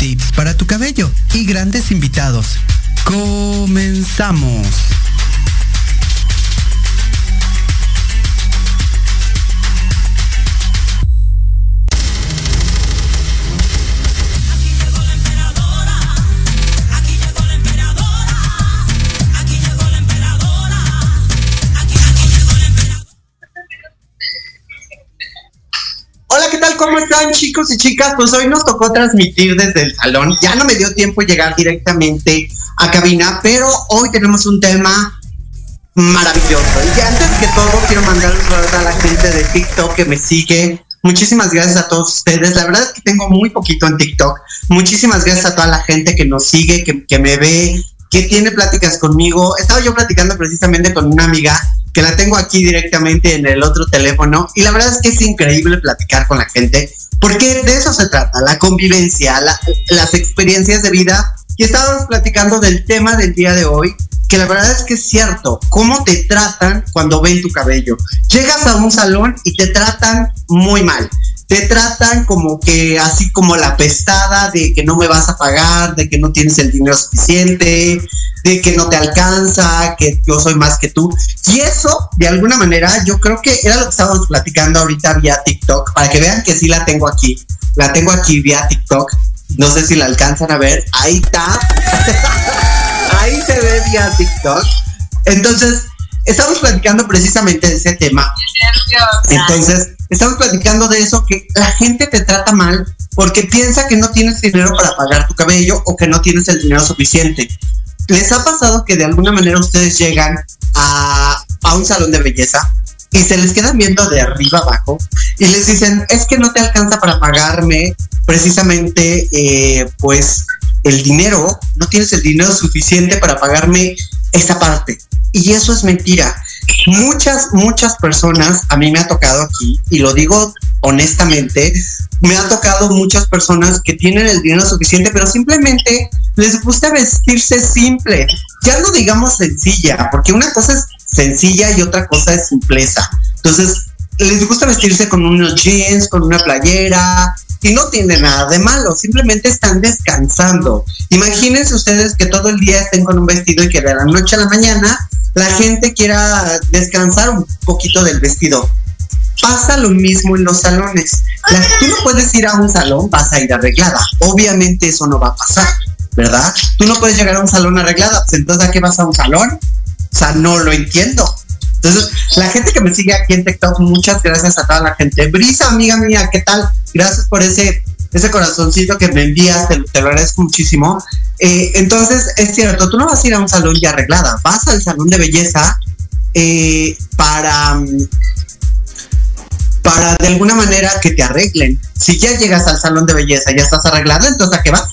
tips para tu cabello y grandes invitados. Comenzamos. ¿Cómo están chicos y chicas? Pues hoy nos tocó transmitir desde el salón. Ya no me dio tiempo llegar directamente a cabina, pero hoy tenemos un tema maravilloso. Y antes que todo quiero mandar un saludo a la gente de TikTok que me sigue. Muchísimas gracias a todos ustedes. La verdad es que tengo muy poquito en TikTok. Muchísimas gracias a toda la gente que nos sigue, que, que me ve, que tiene pláticas conmigo. Estaba yo platicando precisamente con una amiga que la tengo aquí directamente en el otro teléfono y la verdad es que es increíble platicar con la gente porque de eso se trata, la convivencia, las experiencias de vida y estábamos platicando del tema del día de hoy que la verdad es que es cierto, cómo te tratan cuando ven tu cabello. Llegas a un salón y te tratan muy mal te tratan como que así como la pestada de que no me vas a pagar, de que no tienes el dinero suficiente, de que no te alcanza, que yo soy más que tú. Y eso, de alguna manera, yo creo que era lo que estábamos platicando ahorita vía TikTok, para que vean que sí la tengo aquí. La tengo aquí vía TikTok. No sé si la alcanzan a ver. Ahí está. Ahí se ve vía TikTok. Entonces, estamos platicando precisamente de ese tema. Entonces, estamos platicando de eso, que la gente te trata mal porque piensa que no tienes dinero para pagar tu cabello o que no tienes el dinero suficiente. ¿Les ha pasado que de alguna manera ustedes llegan a, a un salón de belleza y se les quedan viendo de arriba abajo y les dicen, es que no te alcanza para pagarme precisamente, eh, pues, el dinero, no tienes el dinero suficiente para pagarme esa parte. Y eso es mentira. Muchas, muchas personas, a mí me ha tocado aquí, y lo digo honestamente, me ha tocado muchas personas que tienen el dinero suficiente, pero simplemente les gusta vestirse simple. Ya no digamos sencilla, porque una cosa es sencilla y otra cosa es simpleza. Entonces, les gusta vestirse con unos jeans, con una playera, y no tiene nada de malo, simplemente están descansando. Imagínense ustedes que todo el día estén con un vestido y que de la noche a la mañana la gente quiera descansar un poquito del vestido. Pasa lo mismo en los salones. tú no puedes ir a un salón, vas a ir arreglada. Obviamente eso no va a pasar, ¿verdad? Tú no puedes llegar a un salón arreglada, pues entonces ¿a qué vas a un salón? O sea, no lo entiendo. Entonces, la gente que me sigue aquí en TikTok, muchas gracias a toda la gente. Brisa, amiga mía, ¿qué tal? Gracias por ese, ese corazoncito que me envías, te, lo agradezco muchísimo. Eh, entonces, es cierto, tú no vas a ir a un salón ya arreglada, vas al salón de belleza eh, para, para de alguna manera que te arreglen. Si ya llegas al salón de belleza, ya estás arreglada, entonces ¿a qué vas?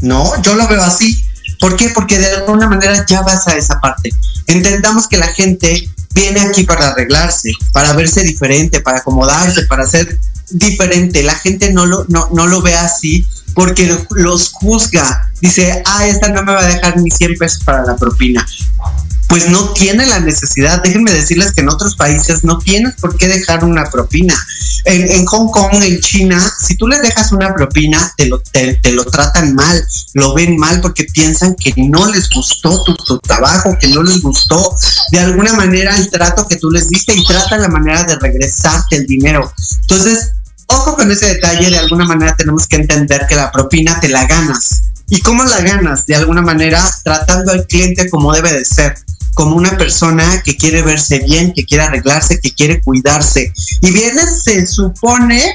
No, yo lo veo así. ¿Por qué? Porque de alguna manera ya vas a esa parte. Entendamos que la gente viene aquí para arreglarse, para verse diferente, para acomodarse, para ser diferente. La gente no lo, no, no lo ve así porque los juzga. Dice, ah, esta no me va a dejar ni 100 pesos para la propina pues no tiene la necesidad. Déjenme decirles que en otros países no tienes por qué dejar una propina. En, Hong Kong, en China, si tú les dejas una propina, te lo, te, lo tratan mal, lo ven mal porque piensan que no les gustó tu, tu, trabajo, que no les gustó de alguna manera el trato que tú les diste y tratan la manera de regresarte el dinero. Entonces, ojo con ese detalle, de alguna manera tenemos que entender que la propina te la ganas. ¿Y cómo la ganas? De alguna manera tratando al cliente como debe de ser como una persona que quiere verse bien, que quiere arreglarse, que quiere cuidarse. Y viene, se supone,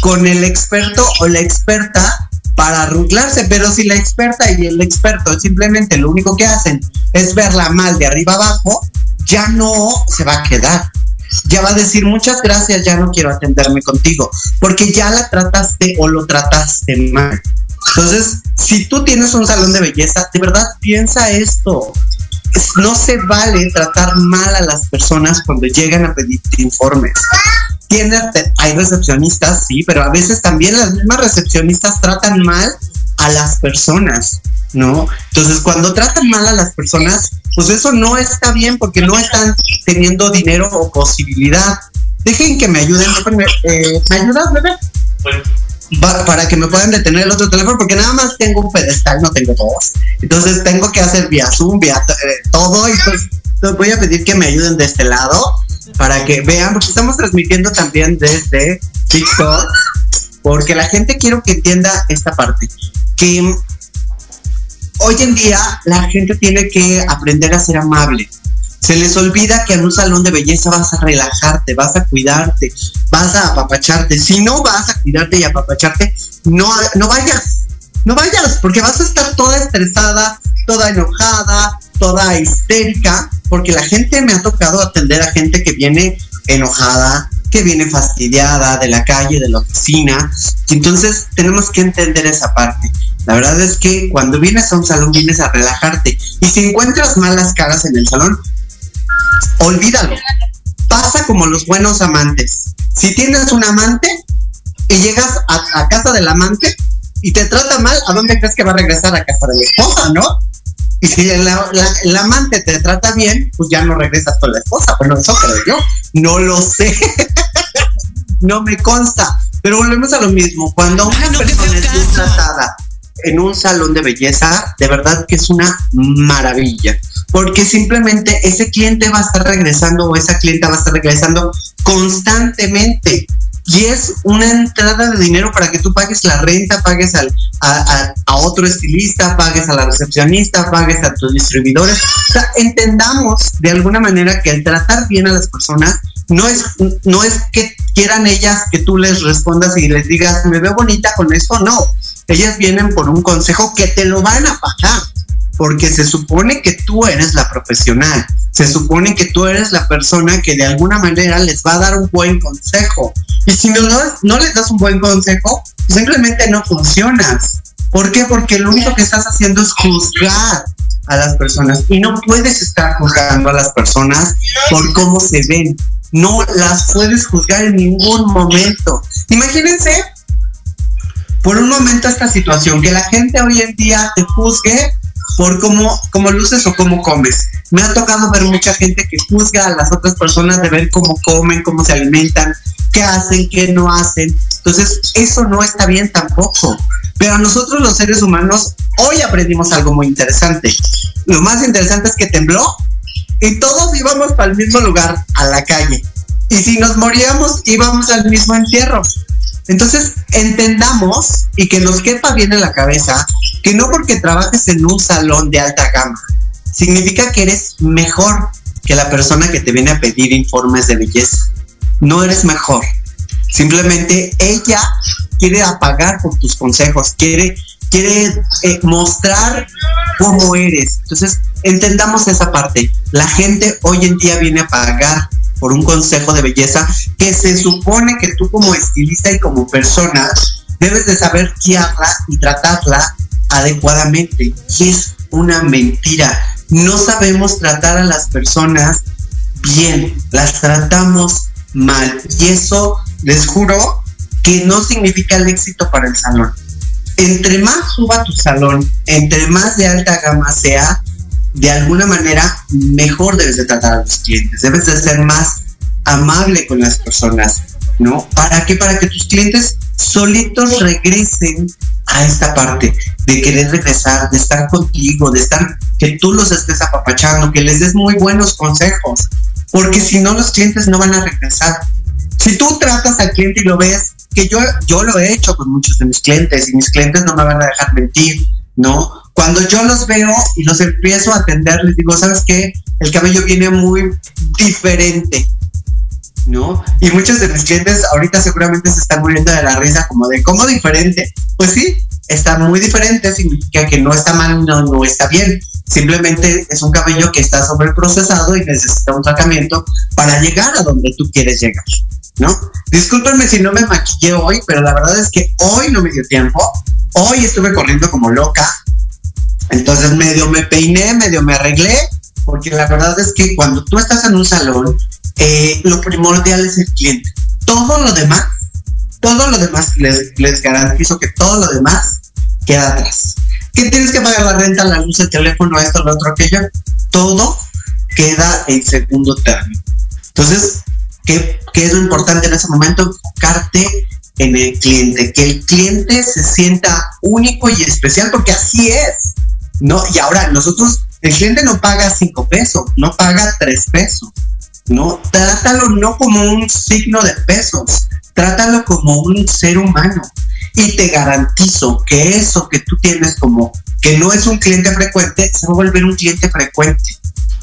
con el experto o la experta para arreglarse, pero si la experta y el experto simplemente lo único que hacen es verla mal de arriba abajo, ya no se va a quedar. Ya va a decir muchas gracias, ya no quiero atenderme contigo, porque ya la trataste o lo trataste mal. Entonces, si tú tienes un salón de belleza, de verdad piensa esto. No se vale tratar mal a las personas cuando llegan a pedir informes. Tiene, hay recepcionistas, sí, pero a veces también las mismas recepcionistas tratan mal a las personas, ¿no? Entonces, cuando tratan mal a las personas, pues eso no está bien porque no están teniendo dinero o posibilidad. Dejen que me ayuden. Eh, ¿Me ayudas, bebé? Para que me puedan detener el otro teléfono, porque nada más tengo un pedestal, no tengo dos. Entonces tengo que hacer vía Zoom, vía eh, todo, y pues voy a pedir que me ayuden de este lado para que vean, porque estamos transmitiendo también desde TikTok, porque la gente quiero que entienda esta parte, que hoy en día la gente tiene que aprender a ser amable. Se les olvida que en un salón de belleza vas a relajarte, vas a cuidarte, vas a apapacharte. Si no vas a cuidarte y apapacharte, no, no vayas. No vayas, porque vas a estar toda estresada, toda enojada, toda histérica, porque la gente me ha tocado atender a gente que viene enojada, que viene fastidiada de la calle, de la oficina. Y entonces tenemos que entender esa parte. La verdad es que cuando vienes a un salón vienes a relajarte. Y si encuentras malas caras en el salón, olvídalo. Pasa como los buenos amantes. Si tienes un amante y llegas a, casa del amante y te trata mal, ¿a dónde crees que va a regresar a casa de la esposa, no? Y si el, amante te trata bien, pues ya no regresas con la esposa. Bueno, eso creo yo. No lo sé. no me consta. Pero volvemos a lo mismo. Cuando una persona es bien tratada en un salón de belleza, de verdad que es una maravilla porque simplemente ese cliente va a estar regresando o esa clienta va a estar regresando constantemente. Y es una entrada de dinero para que tú pagues la renta, pagues al, a, otro estilista, pagues a la recepcionista, pagues a tus distribuidores. O entendamos de alguna manera que el tratar bien a las personas no es, no es que quieran ellas que tú les respondas y les digas, me veo bonita con esto, no. Ellas vienen por un consejo que te lo van a pagar porque se supone que tú eres la profesional, se supone que tú eres la persona que de alguna manera les va a dar un buen consejo. Y si no, les das un buen consejo, simplemente no funcionas. ¿Por qué? Porque lo único que estás haciendo es juzgar a las personas y no puedes estar juzgando a las personas por cómo se ven. No las puedes juzgar en ningún momento. Imagínense por un momento esta situación, que la gente hoy en día te juzgue por cómo, cómo luces o cómo comes. Me ha tocado ver mucha gente que juzga a las otras personas de ver cómo comen, cómo se alimentan, qué hacen, qué no hacen. Entonces, eso no está bien tampoco. Pero nosotros los seres humanos hoy aprendimos algo muy interesante. Lo más interesante es que tembló y todos íbamos para el mismo lugar, a la calle. Y si nos moríamos, íbamos al mismo entierro. Entonces, entendamos y que nos quepa bien en la cabeza que no porque trabajes en un salón de alta gama, significa que eres mejor que la persona que te viene a pedir informes de belleza. No eres mejor. Simplemente ella quiere apagar por tus consejos, quiere, quiere eh, mostrar cómo eres. Entonces, entendamos esa parte. La gente hoy en día viene a pagar por un consejo de belleza que se supone que tú como estilista y como persona debes de saber guiarla y tratarla adecuadamente. Y es una mentira. No sabemos tratar a las personas bien, las tratamos mal. Y eso, les juro, que no significa el éxito para el salón. Entre más suba tu salón, entre más de alta gama sea, de alguna manera mejor debes de tratar a los clientes, debes de ser más amable con las personas, ¿no? ¿Para qué? Para que tus clientes solitos regresen a esta parte de querer regresar, de estar contigo, de estar, que tú los estés apapachando, que les des muy buenos consejos, porque si no los clientes no van a regresar. Si tú tratas al cliente y lo ves, que yo, yo lo he hecho con muchos de mis clientes y mis clientes no me van a dejar mentir, ¿no? Cuando yo los veo y los empiezo a atender, les digo, ¿sabes qué? El cabello viene muy diferente. ¿No? Y muchos de mis clientes ahorita seguramente se están muriendo de la risa como de cómo diferente. Pues sí, está muy diferente, significa que no está mal, no, no está bien. Simplemente es un cabello que está sobreprocesado y necesita un tratamiento para llegar a donde tú quieres llegar, ¿no? Discúlpenme si no me maquillé hoy, pero la verdad es que hoy no me dio tiempo Hoy estuve corriendo como loca, entonces medio me peiné, medio me arreglé, porque la verdad es que cuando tú estás en un salón, eh, lo primordial es el cliente. Todo lo demás, todo lo demás, les, garantizo que todo lo demás queda atrás. ¿Qué tienes que pagar la renta, la luz, el teléfono, esto, lo otro, aquello? Todo queda en segundo término. Entonces, ¿qué, ¿qué, es lo importante en ese momento? Enfocarte en el cliente, que el cliente se sienta único y especial, porque así es. ¿No? Y ahora nosotros, el cliente no paga cinco pesos, no paga tres pesos, ¿no? Trátalo no como un signo de pesos, trátalo como un ser humano. Y te garantizo que eso que tú tienes como que no es un cliente frecuente, se va a volver un cliente frecuente.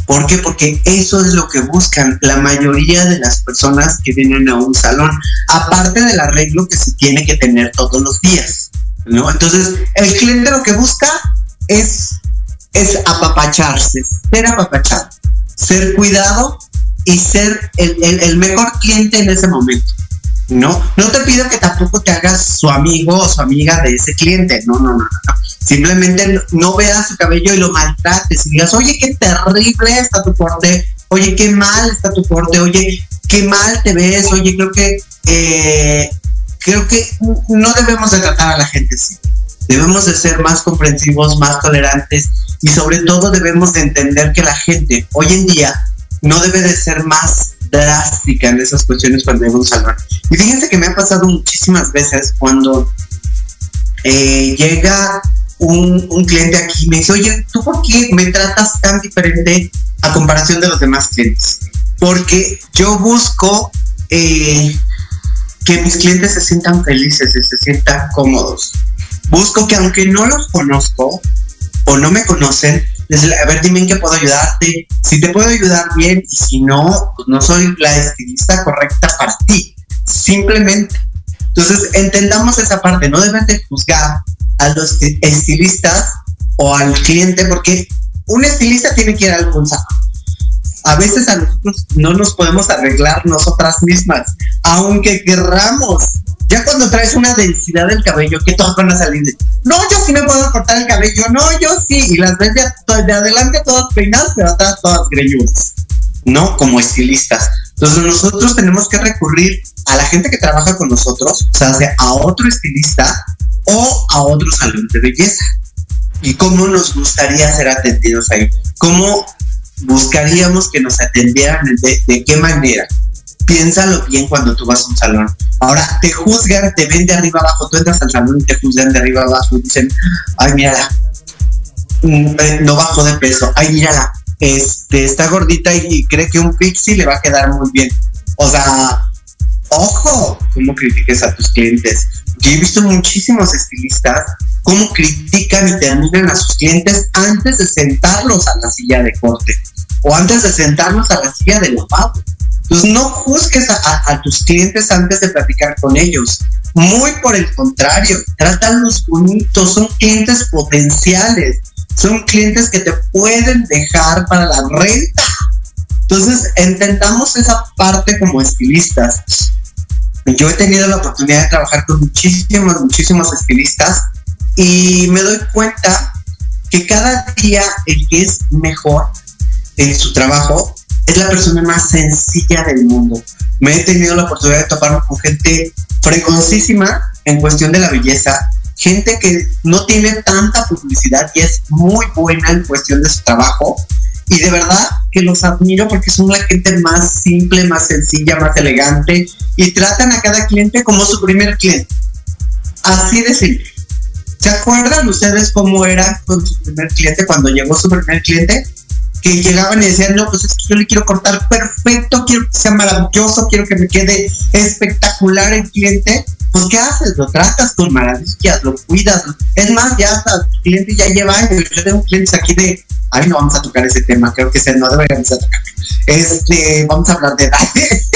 ¿Por qué? Porque eso es lo que buscan la mayoría de las personas que vienen a un salón, aparte del arreglo que se tiene que tener todos los días, ¿no? Entonces, el cliente lo que busca es, es apapacharse, ser apapachado, ser cuidado y ser el, el, mejor cliente en ese momento. No, no te pido que tampoco te hagas su amigo o su amiga de ese cliente. No, no, no, no. Simplemente no veas su cabello y lo maltrates y digas, oye, qué terrible está tu corte, oye, qué mal está tu corte, oye, qué mal te ves, oye, creo que eh, creo que no debemos de tratar a la gente así. Debemos de ser más comprensivos, más tolerantes y sobre todo debemos de entender que la gente hoy en día no debe de ser más drástica en esas cuestiones cuando hay un. Y fíjense que me ha pasado muchísimas veces cuando eh, llega un, un, cliente aquí y me dice, oye, ¿tú por qué me tratas tan diferente a comparación de los demás clientes? Porque yo busco eh, que mis clientes se sientan felices y se sientan cómodos busco que aunque no los conozco o no me conocen, les, a ver, dime en qué puedo ayudarte. Si te puedo ayudar bien y si no, pues no soy la estilista correcta para ti. Simplemente. Entonces, entendamos esa parte. No deben de juzgar a los estilistas o al cliente porque un estilista tiene que ir al consejo. A veces a nosotros no nos podemos arreglar nosotras mismas, aunque querramos ya cuando traes una densidad del cabello, que todas van a salir de, no, yo sí me puedo cortar el cabello, no, yo sí, y las ves de, adelante todas peinadas, pero atrás todas greñudas, ¿no? Como estilistas. Entonces nosotros tenemos que recurrir a la gente que trabaja con nosotros, o sea, a otro estilista o a otro salón de belleza. ¿Y cómo nos gustaría ser atendidos ahí? ¿Cómo buscaríamos que nos atendieran? de qué manera? piénsalo bien cuando tú vas a un salón. Ahora, te juzgan, te ven de arriba abajo, tú entras al salón y te juzgan de arriba abajo y dicen, ay, mírala, mm, eh, no bajo de peso, ay, mírala, este, está gordita y cree que un pixie le va a quedar muy bien. O sea, ojo, cómo critiques a tus clientes. Yo he visto muchísimos estilistas cómo critican y terminan a sus clientes antes de sentarlos a la silla de corte o antes de sentarlos a la silla de lavado. Entonces no juzgues a, tus clientes antes de platicar con ellos. Muy por el contrario, trátalos bonitos, son clientes potenciales, son clientes que te pueden dejar para la renta. Entonces, intentamos esa parte como estilistas. Yo he tenido la oportunidad de trabajar con muchísimos, muchísimos estilistas y me doy cuenta que cada día el que es mejor en su trabajo es la persona más sencilla del mundo. Me he tenido la oportunidad de toparme con gente frecuencísima en cuestión de la belleza, gente que no tiene tanta publicidad y es muy buena en cuestión de su trabajo. Y de verdad que los admiro porque son la gente más simple, más sencilla, más elegante y tratan a cada cliente como su primer cliente. Así de simple. ¿Se acuerdan ustedes cómo era con su primer cliente cuando llegó su primer cliente? Que llegaban y decían, no, pues es que yo le quiero cortar perfecto, quiero que sea maravilloso, quiero que me quede espectacular el cliente. Pues, ¿qué haces? Lo tratas con maravillas, lo cuidas. Es más, ya hasta el cliente ya lleva años. Yo tengo clientes aquí de, ay, no vamos a tocar ese tema, creo que se no deberíamos tocar. Este, vamos a hablar de edades.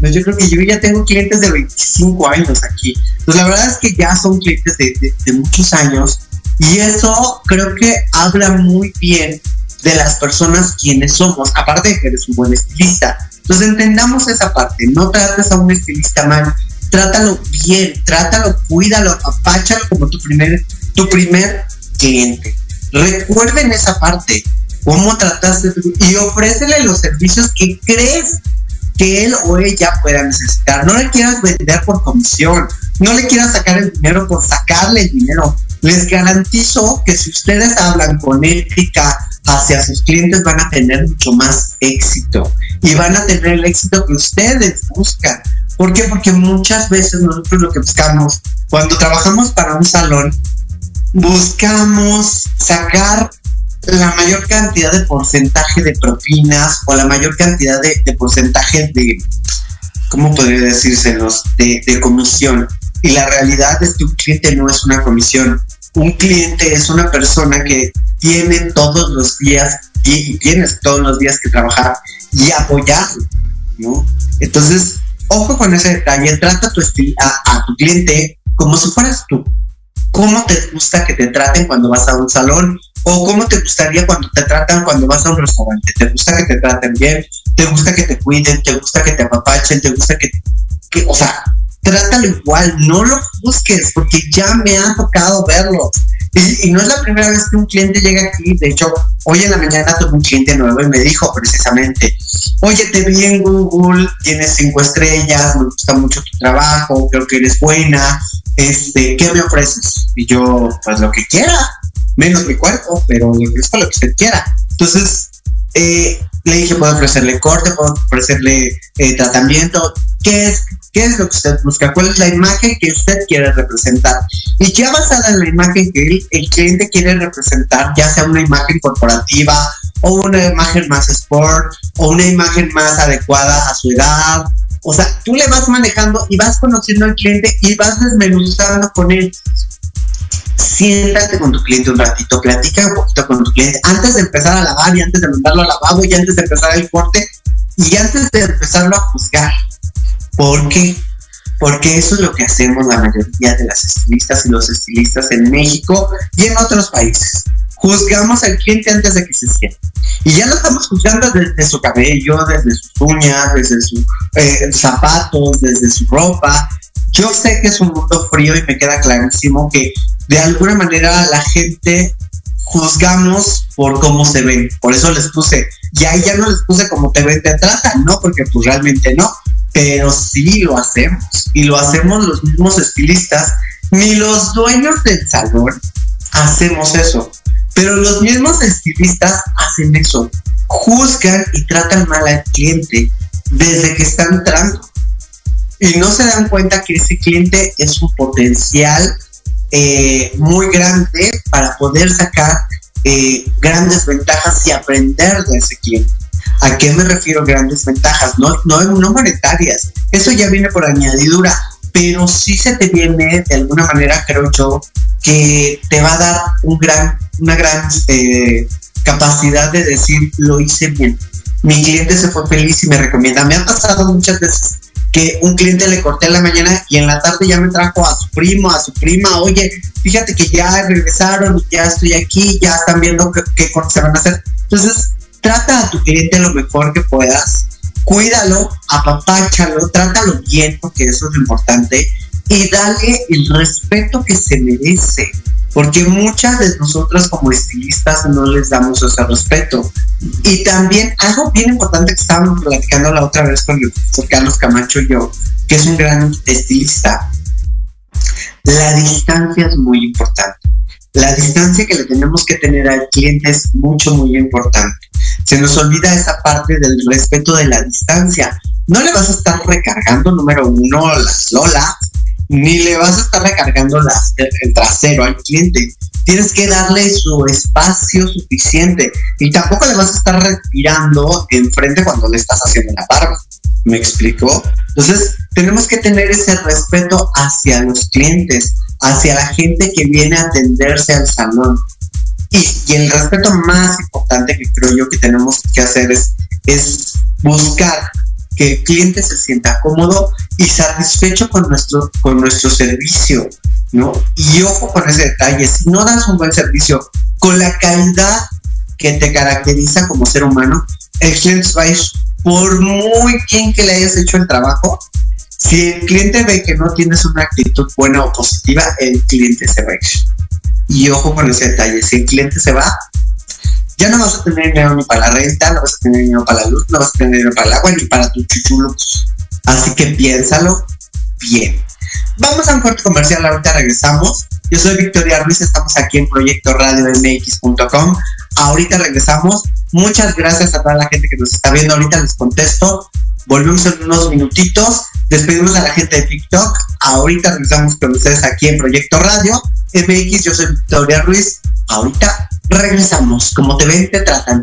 yo creo que yo ya tengo clientes de 25 años aquí. Pues la verdad es que ya son clientes de muchos años y eso creo que habla muy bien de las personas quienes somos, aparte de que eres un buen estilista. Entonces entendamos esa parte, no trates a un estilista mal, trátalo bien, trátalo, cuídalo, apáchalo como tu primer, tu primer cliente. Recuerden esa parte, cómo trataste y ofrécele los servicios que crees que él o ella pueda necesitar. No le quieras vender por comisión, no le quieras sacar el dinero por sacarle el dinero. Les garantizo que si ustedes hablan con ética hacia sus clientes van a tener mucho más éxito y van a tener el éxito que ustedes buscan. ¿Por qué? Porque muchas veces nosotros lo que buscamos cuando trabajamos para un salón, buscamos sacar la mayor cantidad de porcentaje de propinas o la mayor cantidad de, porcentaje de, ¿cómo podría decírselos? De, de comisión. Y la realidad es que un cliente no es una comisión. Un cliente es una persona que tiene todos los días y tienes todos los días que trabajar y apoyar, ¿no? Entonces, ojo con ese detalle, trata a tu, a, tu cliente como si fueras tú. ¿Cómo te gusta que te traten cuando vas a un salón? ¿O cómo te gustaría cuando te tratan cuando vas a un restaurante? ¿Te gusta que te traten bien? ¿Te gusta que te cuiden? ¿Te gusta que te apapachen? ¿Te gusta que, que o sea, trátalo igual, no lo busques, porque ya me ha tocado verlo. Y, no es la primera vez que un cliente llega aquí. De hecho, hoy en la mañana tuve un cliente nuevo y me dijo precisamente, oye, te vi en Google, tienes cinco estrellas, me gusta mucho tu trabajo, creo que eres buena, este, ¿qué me ofreces? Y yo, pues lo que quiera, menos mi cuerpo, pero le ofrezco lo que usted quiera. Entonces, eh, le dije, puedo ofrecerle corte, puedo ofrecerle eh, tratamiento, ¿qué es qué es lo que usted busca, cuál es la imagen que usted quiere representar. Y ya basada en la imagen que el, cliente quiere representar, ya sea una imagen corporativa o una imagen más sport o una imagen más adecuada a su edad. O sea, tú le vas manejando y vas conociendo al cliente y vas desmenuzando con él. Siéntate con tu cliente un ratito, platica un poquito con tu cliente antes de empezar a lavar y antes de mandarlo al lavabo y antes de empezar el corte y antes de empezarlo a juzgar ¿Por qué? Porque eso es lo que hacemos la mayoría de las estilistas y los estilistas en México y en otros países. Juzgamos al cliente antes de que se sienta. Y ya lo estamos juzgando desde su cabello, desde sus uñas, desde sus eh, zapatos, desde su ropa. Yo sé que es un mundo frío y me queda clarísimo que de alguna manera la gente juzgamos por cómo se ven. Por eso les puse, y ahí ya no les puse como te ven, te tratan, ¿no? Porque pues realmente no pero sí lo hacemos y lo hacemos los mismos estilistas, ni los dueños del salón hacemos eso, pero los mismos estilistas hacen eso, juzgan y tratan mal al cliente desde que están entrando y no se dan cuenta que ese cliente es un potencial eh, muy grande para poder sacar eh, grandes ventajas y aprender de ese cliente. ¿A qué me refiero grandes ventajas? No, no, no monetarias. Eso ya viene por añadidura, pero sí se te viene de alguna manera, creo yo, que te va a dar un gran, una gran eh, capacidad de decir, lo hice bien. Mi cliente se fue feliz y me recomienda. Me ha pasado muchas veces que un cliente le corté en la mañana y en la tarde ya me trajo a su primo, a su prima, oye, fíjate que ya regresaron, ya estoy aquí, ya están viendo qué, qué se van a hacer. Entonces, trata a tu cliente lo mejor que puedas, cuídalo, apapáchalo, trátalo bien, porque eso es lo importante, y dale el respeto que se merece, porque muchas de nosotras como estilistas no les damos ese respeto. Y también algo bien importante que estábamos platicando la otra vez con profesor Carlos Camacho y yo, que es un gran estilista, la distancia es muy importante. La distancia que le tenemos que tener al cliente es mucho, muy importante se nos olvida esa parte del respeto de la distancia. No le vas a estar recargando, número uno, las lolas, ni le vas a estar recargando las, el trasero al cliente. Tienes que darle su espacio suficiente y tampoco le vas a estar respirando enfrente cuando le estás haciendo la barba. ¿Me explicó? Entonces, tenemos que tener ese respeto hacia los clientes, hacia la gente que viene a atenderse al salón. Y, el respeto más importante que creo yo que tenemos que hacer es, es buscar que el cliente se sienta cómodo y satisfecho con nuestro, con nuestro servicio, ¿no? Y ojo con ese detalle, si no das un buen servicio con la calidad que te caracteriza como ser humano, el cliente va a ir, por muy bien que le hayas hecho el trabajo, Si el cliente ve que no tienes una actitud buena o positiva, el cliente se va a ir. Y ojo con ese detalle, si el cliente se va, ya no vas a tener dinero ni para la renta, no vas a tener dinero para la luz, no vas a tener dinero para el agua ni para tus chuchulos. Así que piénsalo bien. Vamos a un corte comercial, ahorita regresamos. Yo soy Victoria Ruiz, estamos aquí en Proyecto Radio MX.com. Ahorita regresamos. Muchas gracias a toda la gente que nos está viendo. Ahorita les contesto. Volvemos en unos minutitos. Despedimos a la gente de TikTok. Ahorita regresamos con ustedes aquí en Proyecto Radio MX. Yo soy Victoria Ruiz. Ahorita regresamos. Como te ven, te tratan.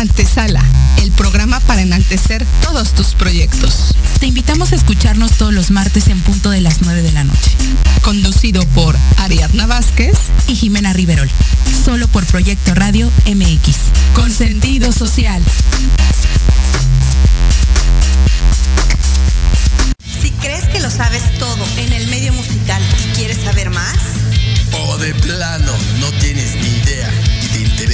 Antesala, el programa para enaltecer todos tus proyectos. Te invitamos a escucharnos todos los martes en punto de las 9 de la noche. Conducido por Ariadna Vázquez y Jimena Riverol. Solo por Proyecto Radio MX. Con sentido social. Si crees que lo sabes todo en el medio musical y quieres saber más, o de plano no tienes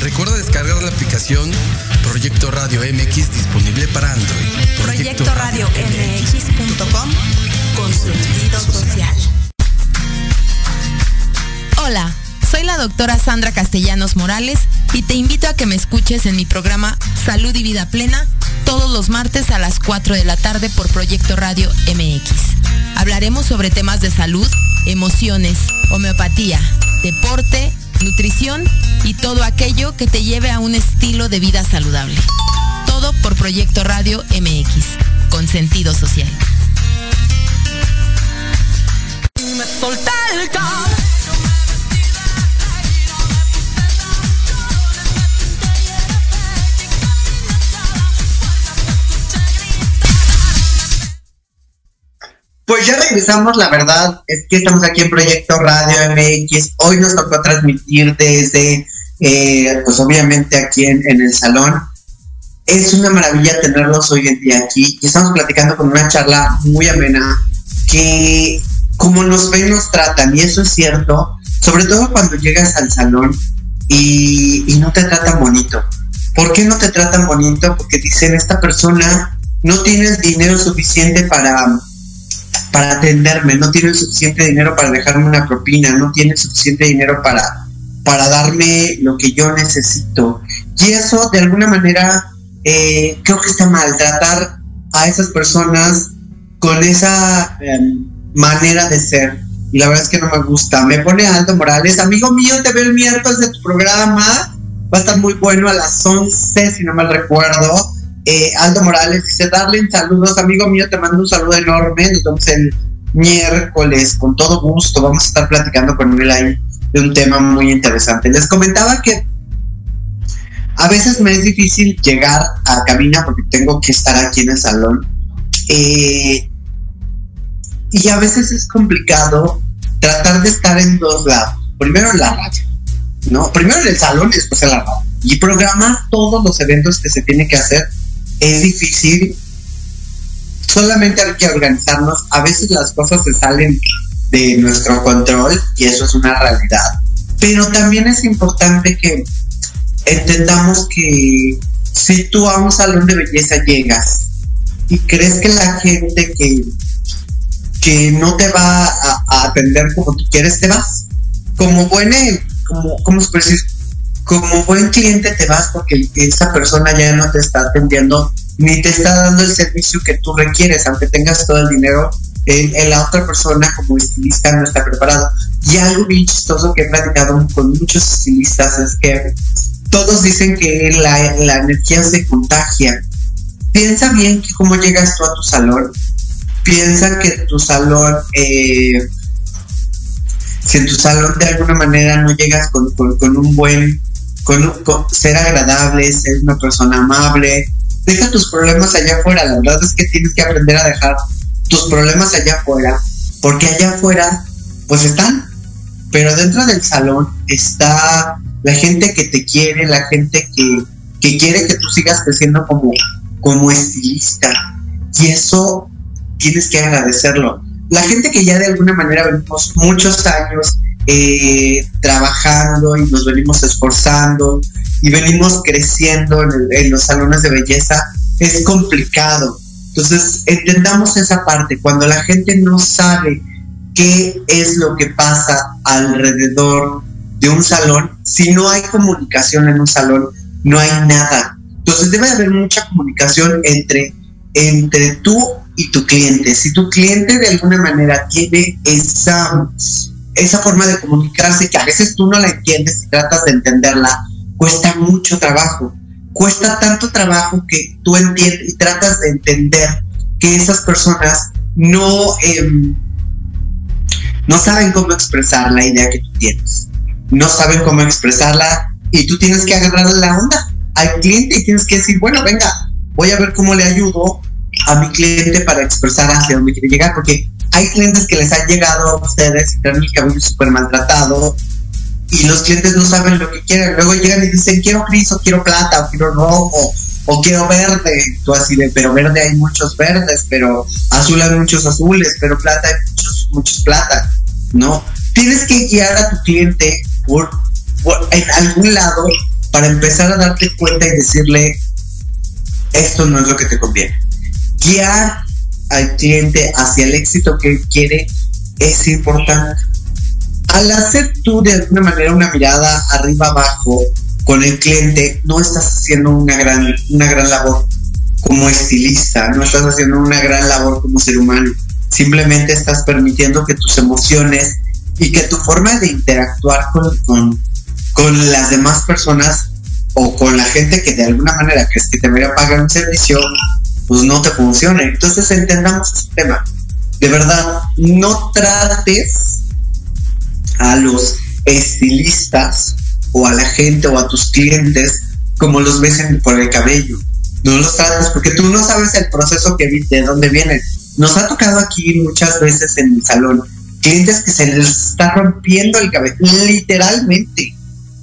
Recuerda descargar la aplicación Proyecto Radio MX disponible para Android. Proyecto, Radio MX.com con sentido social. Hola, soy la doctora Sandra Castellanos Morales y te invito a que me escuches en mi programa Salud y Vida Plena todos los martes a las 4 de la tarde por Proyecto Radio MX. Hablaremos sobre temas de salud, emociones, homeopatía, deporte, nutrición y todo aquello que te lleve a un estilo de vida saludable. Todo por Proyecto Radio MX, con sentido social. Pues ya regresamos, la verdad es que estamos aquí en Proyecto Radio MX. Hoy nos tocó transmitir desde, eh, pues obviamente aquí en, el salón. Es una maravilla tenerlos hoy en día aquí y estamos platicando con una charla muy amena que como nos ven nos tratan y eso es cierto, sobre todo cuando llegas al salón y, no te tratan bonito. ¿Por qué no te tratan bonito? Porque dicen, esta persona no tiene dinero suficiente para para atenderme, no tiene suficiente dinero para dejarme una propina, no tiene suficiente dinero para, para darme lo que yo necesito. Y eso de alguna manera eh, creo que está mal, tratar a esas personas con esa eh, manera de ser. Y la verdad es que no me gusta. Me pone Aldo Morales, amigo mío, te veo el miércoles de tu programa. Va a estar muy bueno a las 11, si no mal recuerdo. Eh, Aldo Morales dice, Darlen, saludos, amigo mío, te mando un saludo enorme. Nos vemos el miércoles, con todo gusto. Vamos a estar platicando con él ahí de un tema muy interesante. Les comentaba que a veces me es difícil llegar a cabina porque tengo que estar aquí en el salón. Eh, y a veces es complicado tratar de estar en dos lados. Primero en la radio, ¿no? Primero en el salón y después en la radio. Y programar todos los eventos que se tiene que hacer es difícil. Solamente hay que organizarnos. A veces las cosas se salen de nuestro control y eso es una realidad. Pero también es importante que entendamos que si tú a un salón de belleza llegas y crees que la gente que, que no te va a, atender como tú quieres, te vas. Como buen, como, como se puede? Como buen cliente te vas porque esa persona ya no te está atendiendo ni te está dando el servicio que tú requieres, aunque tengas todo el dinero, en, en la otra persona como estilista no está preparado. Y algo bien chistoso que he platicado con muchos estilistas es que todos dicen que la, la energía se contagia. Piensa bien cómo llegas tú a tu salón. Piensa que tu salón, eh, si en tu salón de alguna manera no llegas con, un buen, con, ser agradable, ser una persona amable, deja tus problemas allá afuera. La verdad es que tienes que aprender a dejar tus problemas allá afuera, porque allá afuera, pues están. Pero dentro del salón está la gente que te quiere, la gente que, quiere que tú sigas creciendo como, como estilista. Y eso tienes que agradecerlo. La gente que ya de alguna manera venimos muchos años eh, trabajando y nos venimos esforzando y venimos creciendo en, los salones de belleza, es complicado. Entonces, entendamos esa parte. Cuando la gente no sabe qué es lo que pasa alrededor de un salón, si no hay comunicación en un salón, no hay nada. Entonces debe haber mucha comunicación entre, entre tú y tu cliente. Si tu cliente de alguna manera tiene esa, esa forma de comunicarse que a veces tú no la entiendes y tratas de entenderla, cuesta mucho trabajo. Cuesta tanto trabajo que tú entiendes y tratas de entender que esas personas no, em, no saben cómo expresar la idea que tú tienes no saben cómo expresarla y tú tienes que agarrar la onda al cliente y tienes que decir, bueno, venga, voy a ver cómo le ayudo a mi cliente para expresar hacia dónde quiere llegar, porque hay clientes que les han llegado a ustedes y traen el cabello súper maltratado y los clientes no saben lo que quieren. Luego llegan y dicen, quiero gris o quiero plata o quiero rojo o quiero verde. Tú así de, pero verde hay muchos verdes, pero azul hay muchos azules, pero plata hay muchos, muchos plata. No, tienes que guiar a tu cliente por, en algún lado para empezar a darte cuenta y decirle, esto no es lo que te conviene. Guiar al cliente hacia el éxito que quiere es importante. Al hacer tú de alguna manera una mirada arriba abajo con el cliente, no estás haciendo una gran, una gran labor como estilista, no estás haciendo una gran labor como ser humano. Simplemente estás permitiendo que tus emociones y que tu forma de interactuar con, con, las demás personas o con la gente que de alguna manera crees que te vaya a pagar un servicio, pues no te funcione. Entonces entendamos este tema. De verdad, no trates a los estilistas o a la gente o a tus clientes como los ves por el cabello. No los trates porque tú no sabes el proceso que de dónde vienen. Nos ha tocado aquí muchas veces en el salón clientes que se les está rompiendo el cabello, literalmente,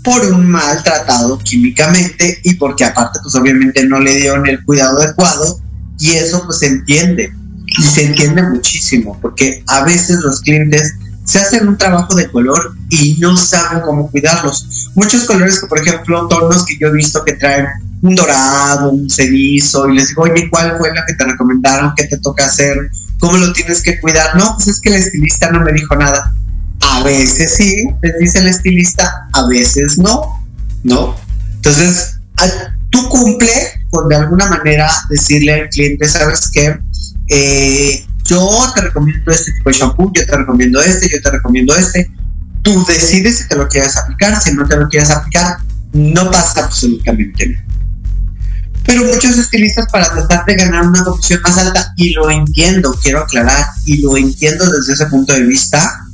por un maltratado químicamente y porque aparte pues obviamente no le dieron el cuidado adecuado y eso pues se entiende y se entiende muchísimo porque a veces los clientes se hacen un trabajo de color y no saben cómo cuidarlos. Muchos colores por ejemplo tonos que yo he visto que traen un dorado, un cenizo y les digo, oye, ¿cuál fue la que te recomendaron? ¿Qué te toca hacer? ¿Cómo lo tienes que cuidar? No, pues es que el estilista no me dijo nada. A veces sí, les dice el estilista, a veces no, ¿no? Entonces, tú cumple de alguna manera decirle al cliente, ¿sabes qué? Eh, yo te recomiendo este tipo de shampoo, yo te recomiendo este, yo te recomiendo este. Tú decides si te lo quieres aplicar, si no te lo quieres aplicar, no pasa absolutamente nada pero muchos estilistas para tratar de ganar una comisión más alta, y lo entiendo, quiero aclarar, y lo entiendo desde ese punto de vista,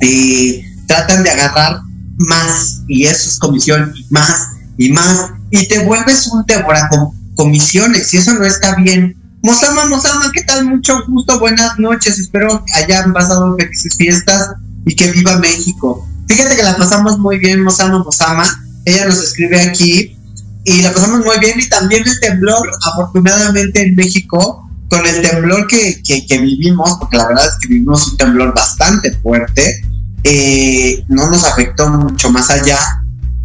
eh, tratan de agarrar más, y eso es comisión, y más, y más, y te vuelves un devora comisiones, y eso no está bien. Mosama, Mosama, ¿qué tal? Mucho gusto, buenas noches, espero que hayan pasado felices fiestas y que viva México. Fíjate que la pasamos muy bien, Mosama, Mosama. Ella nos escribe aquí y la pasamos muy bien y también el temblor, afortunadamente en México, con el temblor que, que, vivimos, porque la verdad es que vivimos un temblor bastante fuerte, eh, no nos afectó mucho más allá,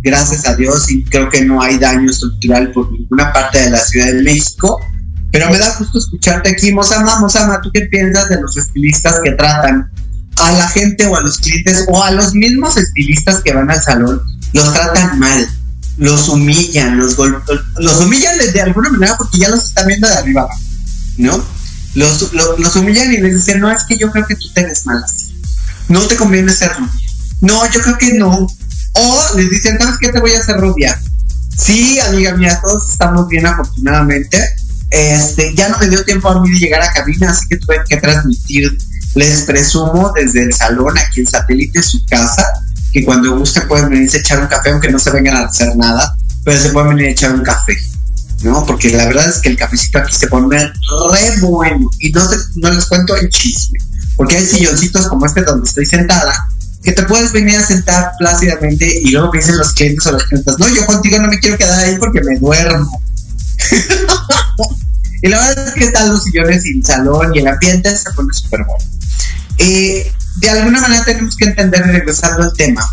gracias a Dios, y creo que no hay daño estructural por ninguna parte de la Ciudad de México. Pero me da gusto escucharte aquí, Mosama, Mosama, ¿tú qué piensas de los estilistas que tratan a la gente o a los clientes o a los mismos estilistas que van al salón? Los tratan mal los humillan, los los humillan de alguna manera porque ya los están viendo de arriba, ¿no? Los, los, humillan y les dicen, no, es que yo creo que tú te ves mal así. No te conviene ser No, yo creo que no. O les dicen, ¿sabes qué te voy a hacer rubia? Sí, amiga mía, todos estamos bien afortunadamente. Este, ya no me dio tiempo a mí de llegar a cabina, así que tuve que transmitir. Les presumo desde el salón, aquí en satélite, su casa, que cuando gusten pueden venirse a echar un café, aunque no se vengan a hacer nada, pero se pueden venir a echar un café. ¿no? Porque la verdad es que el cafecito aquí se pone re bueno y no, no les cuento el chisme, porque hay silloncitos como este donde estoy sentada que te puedes venir a sentar plácidamente y luego me dicen los clientes o las clientes, no, yo contigo no me quiero quedar ahí porque me duermo. y la verdad es que están los sillones el salón y el ambiente se pone súper bueno. Eh, de alguna manera tenemos que entender, regresando al tema,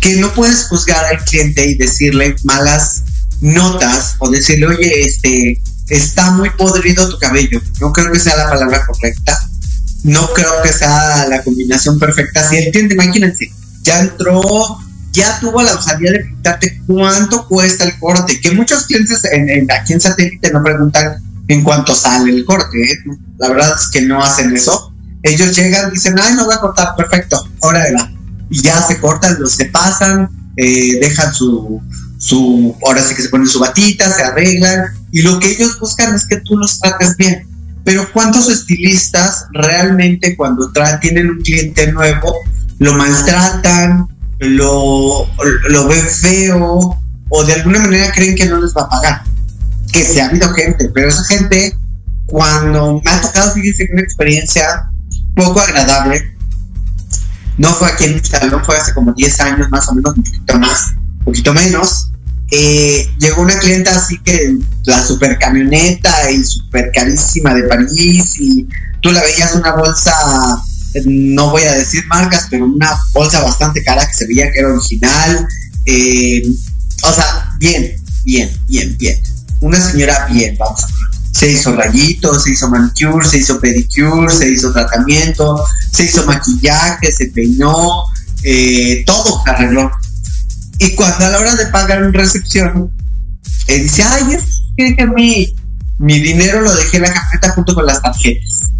que no puedes juzgar al cliente y decirle malas notas o decirle, oye, este, está muy podrido tu cabello. No creo que sea la palabra correcta. No creo que sea la combinación perfecta. Si el cliente, imagínense, ya entró, ya tuvo la osadía de preguntarte cuánto cuesta el corte. Que muchos clientes en, aquí en satélite no preguntan en cuánto sale el corte. ¿eh? La verdad es que no hacen eso. Ellos llegan, dicen, ay, no voy a cortar, perfecto, ahora va. Y ya se cortan, los se pasan, eh, dejan su, su, ahora sí que se ponen su batita, se arreglan, y lo que ellos buscan es que tú los trates bien. Pero ¿cuántos estilistas realmente cuando tienen un cliente nuevo lo maltratan, lo, lo ven feo o de alguna manera creen que no les va a pagar? Que se ha habido gente, pero esa gente, cuando me ha tocado, fíjense, una experiencia poco agradable, no fue aquí en mi salón, fue hace como 10 años más o menos, un poquito más, un poquito menos, eh, llegó una clienta así que la super camioneta y super carísima de París y tú la veías una bolsa, no voy a decir marcas, pero una bolsa bastante cara que se veía que era original. Eh, o sea, bien, bien, bien, bien. Una señora bien, vamos a. Se hizo rayitos, se hizo manicure, se hizo pedicure, se hizo tratamiento, se hizo maquillaje, se peinó, eh, todo arregló y cuando a la hora de pagar en recepción, eh, dice, ay, es que mi, mi dinero lo dejé en la carpeta junto con las tarjetas.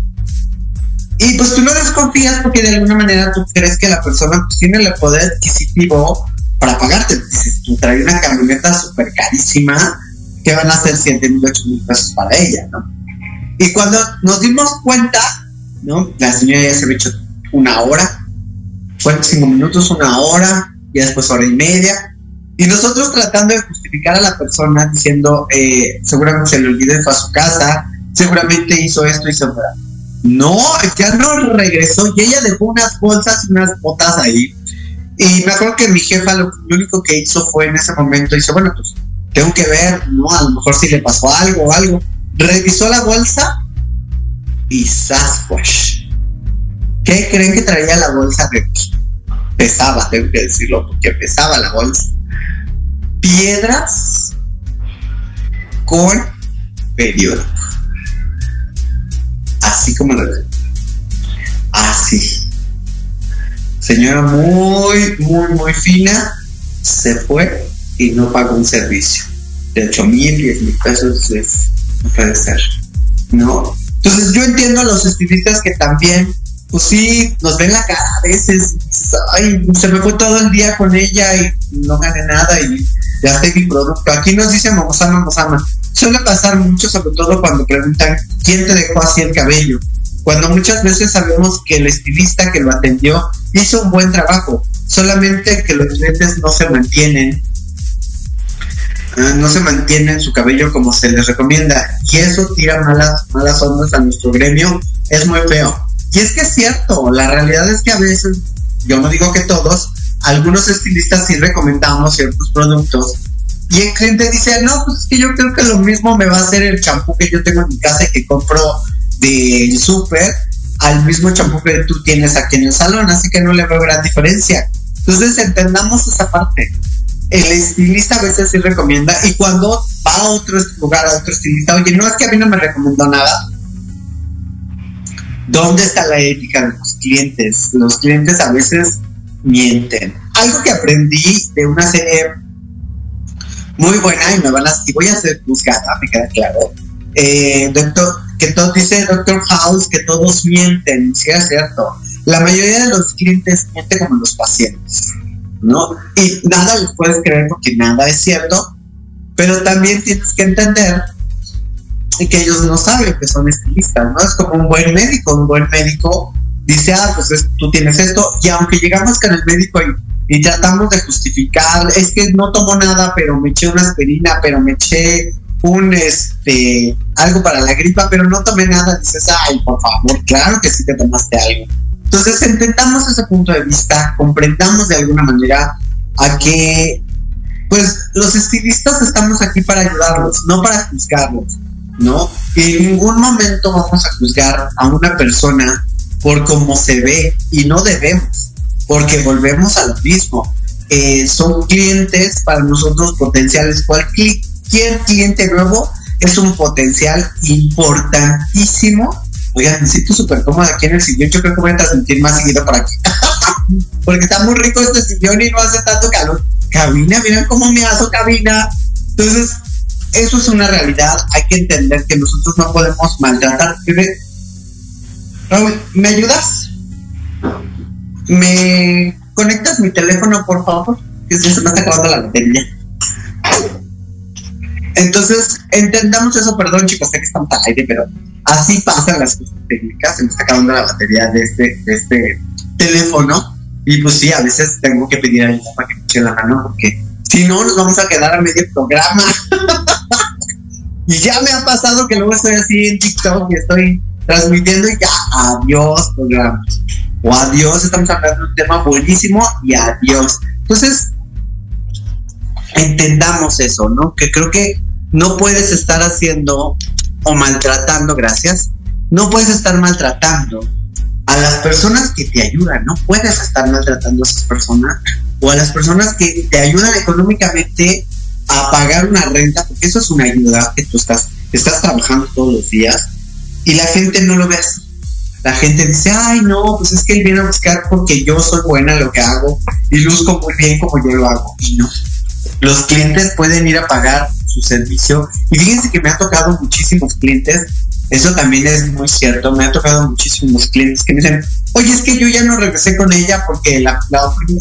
Y pues tú no desconfías porque de alguna manera tú crees que la persona pues, tiene el poder adquisitivo para pagarte. Dices, tú traes una camioneta súper carísima, que van a ser 7 mil, 8 mil pesos para ella, ¿no? Y cuando nos dimos cuenta, ¿no? La señora ya se había hecho una hora, 45 minutos, una hora, y después hora y media. Y nosotros tratando de justificar a la persona diciendo, eh, seguramente se le olvidó fue a su casa, seguramente hizo esto y se fue. No, ya no regresó y ella dejó unas bolsas y unas botas ahí. Y me acuerdo que mi jefa lo, único que hizo fue en ese momento, dice, bueno, pues tengo que ver, ¿no? A lo mejor si le pasó algo o algo. Revisó la bolsa y Sasquatch. ¿Qué creen que traía la bolsa de pesaba, tengo que decirlo, porque pesaba la bolsa. Piedras con periódico. Así como lo Así. Señora muy, muy, muy fina, se fue y no pagó un servicio. De 8 mil, 10 mil pesos es, no puede ser. ¿No? Entonces yo entiendo a los estilistas que también pues sí, nos ven la cara a veces. Ay, se me fue todo el día con ella y no gané nada y ya mi producto. Aquí nos dicen Momosama, Momosama. Suele pasar mucho, sobre todo cuando preguntan quién te dejó así el cabello. Cuando muchas veces sabemos que el estilista que lo atendió hizo un buen trabajo, solamente que los clientes no se mantienen ah, no se mantienen su cabello como se les recomienda y eso tira malas malas ondas a nuestro gremio es muy feo y es que es cierto, la realidad es que a veces, yo no digo que todos, algunos estilistas sí recomendamos ciertos productos y el cliente dice, no, pues es que yo creo que lo mismo me va a hacer el champú que yo tengo en mi casa y que compro del súper al mismo champú que tú tienes aquí en el salón, así que no le veo gran diferencia. Entonces entendamos esa parte. El estilista a veces sí recomienda y cuando va a otro lugar, a otro estilista, oye, no es que a mí no me recomendó nada, ¿Dónde está la ética de los clientes? Los clientes a veces mienten. Algo que aprendí de una serie muy buena y me van a, y voy a ser juzgada, me queda claro. Eh, doctor, que todo dice Doctor House que todos mienten, sí es cierto. La mayoría de los clientes mienten como los pacientes. ¿no? Y nada les puedes creer porque nada es cierto, pero también tienes que entender que ellos no saben que son estilistas, ¿no? Es como un buen médico, un buen médico dice, ah, pues tú tienes esto, y aunque llegamos con el médico y, y, tratamos de justificar, es que no tomo nada, pero me eché una aspirina, pero me eché un, este, algo para la gripa, pero no tomé nada, dices, ay, por favor, claro que sí te tomaste algo. Entonces entendamos ese punto de vista, comprendamos de alguna manera a que, pues, los estilistas estamos aquí para ayudarlos, no para juzgarlos, ¿no? En ningún momento vamos a juzgar a una persona por cómo se ve y no debemos, porque volvemos a lo mismo. Eh, son clientes para nosotros potenciales. Cualquier cliente nuevo es un potencial importantísimo. Oigan, me siento súper cómoda aquí en el sillón. Yo creo que voy a transmitir más seguido para aquí. porque está muy rico este sillón y no hace tanto calor. Cabina, miren cómo me hace cabina. Entonces, eso es una realidad. Hay que entender que nosotros no podemos maltratar. Raúl, ¿me ayudas? ¿Me conectas mi teléfono, por favor? Que se me está acabando la batería. Entonces, entendamos eso, perdón chicos, sé que estamos al aire, pero así pasan las cosas técnicas, se me está acabando la batería de este, de este teléfono, y pues sí, a veces tengo que pedir ayuda para que me eche la mano, porque si no, nos vamos a quedar a medio programa. y ya me ha pasado que luego estoy así en TikTok y estoy transmitiendo y ya, adiós programa. O adiós, estamos hablando de un tema buenísimo y adiós. Entonces, entendamos eso, ¿no? Que creo que no puedes estar haciendo o maltratando, gracias, no puedes estar maltratando a las personas que te ayudan, no puedes estar maltratando a esas personas o a las personas que te ayudan económicamente a pagar una renta, porque eso es una ayuda que tú estás, estás trabajando todos los días y la gente no lo ve así. La gente dice, ay, no, pues es que él viene a buscar porque yo soy buena en lo que hago y luzco muy bien como yo lo hago. Y no. Los clientes pueden ir a pagar su servicio. Y fíjense que me ha tocado muchísimos clientes. Eso también es muy cierto. Me ha tocado muchísimos clientes que me dicen, oye, es que yo ya no regresé con ella porque la,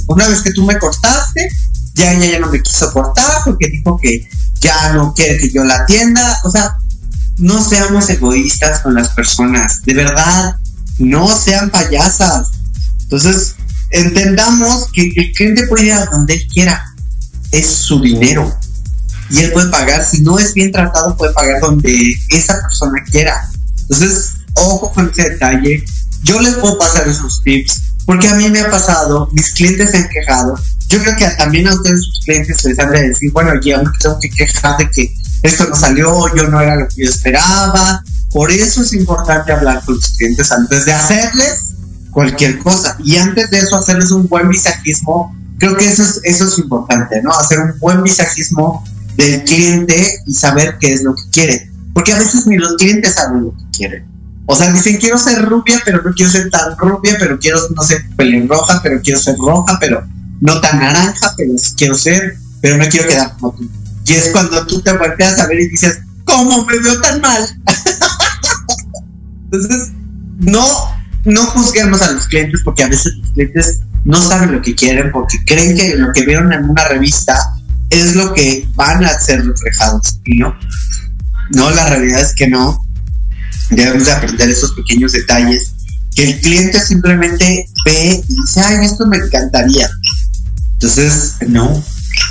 una vez que tú me cortaste, ya ella ya no me quiso cortar porque dijo que ya no quiere que yo la atienda. O sea, no seamos egoístas con las personas, de verdad, no sean payasas. Entonces, entendamos que el cliente puede ir a donde él quiera, es su dinero. Y él puede pagar, si no es bien tratado, puede pagar donde esa persona quiera. Entonces, ojo con ese detalle. Yo les puedo pasar esos tips, porque a mí me ha pasado, mis clientes se han quejado. Yo creo que también a ustedes, sus clientes, les han de decir, bueno, yo me tengo que quejar de que esto no salió, yo no era lo que yo esperaba. Por eso es importante hablar con los clientes antes de hacerles cualquier cosa. Y antes de eso, hacerles un buen visajismo. Creo que eso es, eso es importante, ¿no? Hacer un buen visajismo del cliente y saber qué es lo que quiere. Porque a veces ni los clientes saben lo que quieren. O sea, dicen, quiero ser rubia, pero no quiero ser tan rubia, pero quiero, no ser pelirroja, pero quiero ser roja, pero no tan naranja, pero quiero ser, pero no quiero quedar como tú. Y es cuando tú te volteas a ver y dices, ¿cómo me veo tan mal? Entonces, no, no juzguemos a los clientes porque a veces los clientes no saben lo que quieren porque creen que lo que vieron en una revista es lo que van a ser reflejados y no. No, la realidad es que no. Debemos de aprender esos pequeños detalles que el cliente simplemente ve y dice, ay, esto me encantaría. Entonces, no,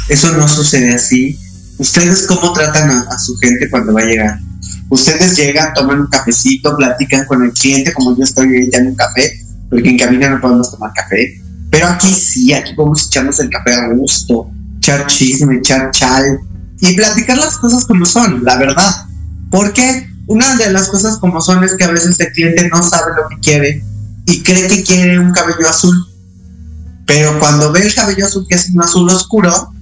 eso no sucede así. ¿Ustedes cómo tratan a, su gente cuando va a llegar? Ustedes llegan, toman un cafecito, platican con el cliente, como yo estoy en un café, porque en cabina no podemos tomar café. Pero aquí sí, aquí podemos echarnos el café a gusto, echar chisme, echar chal y platicar las cosas como son, la verdad. Porque una de las cosas como son es que a veces el cliente no sabe lo que quiere y cree que quiere un cabello azul. Pero cuando ve el cabello azul que es un azul oscuro,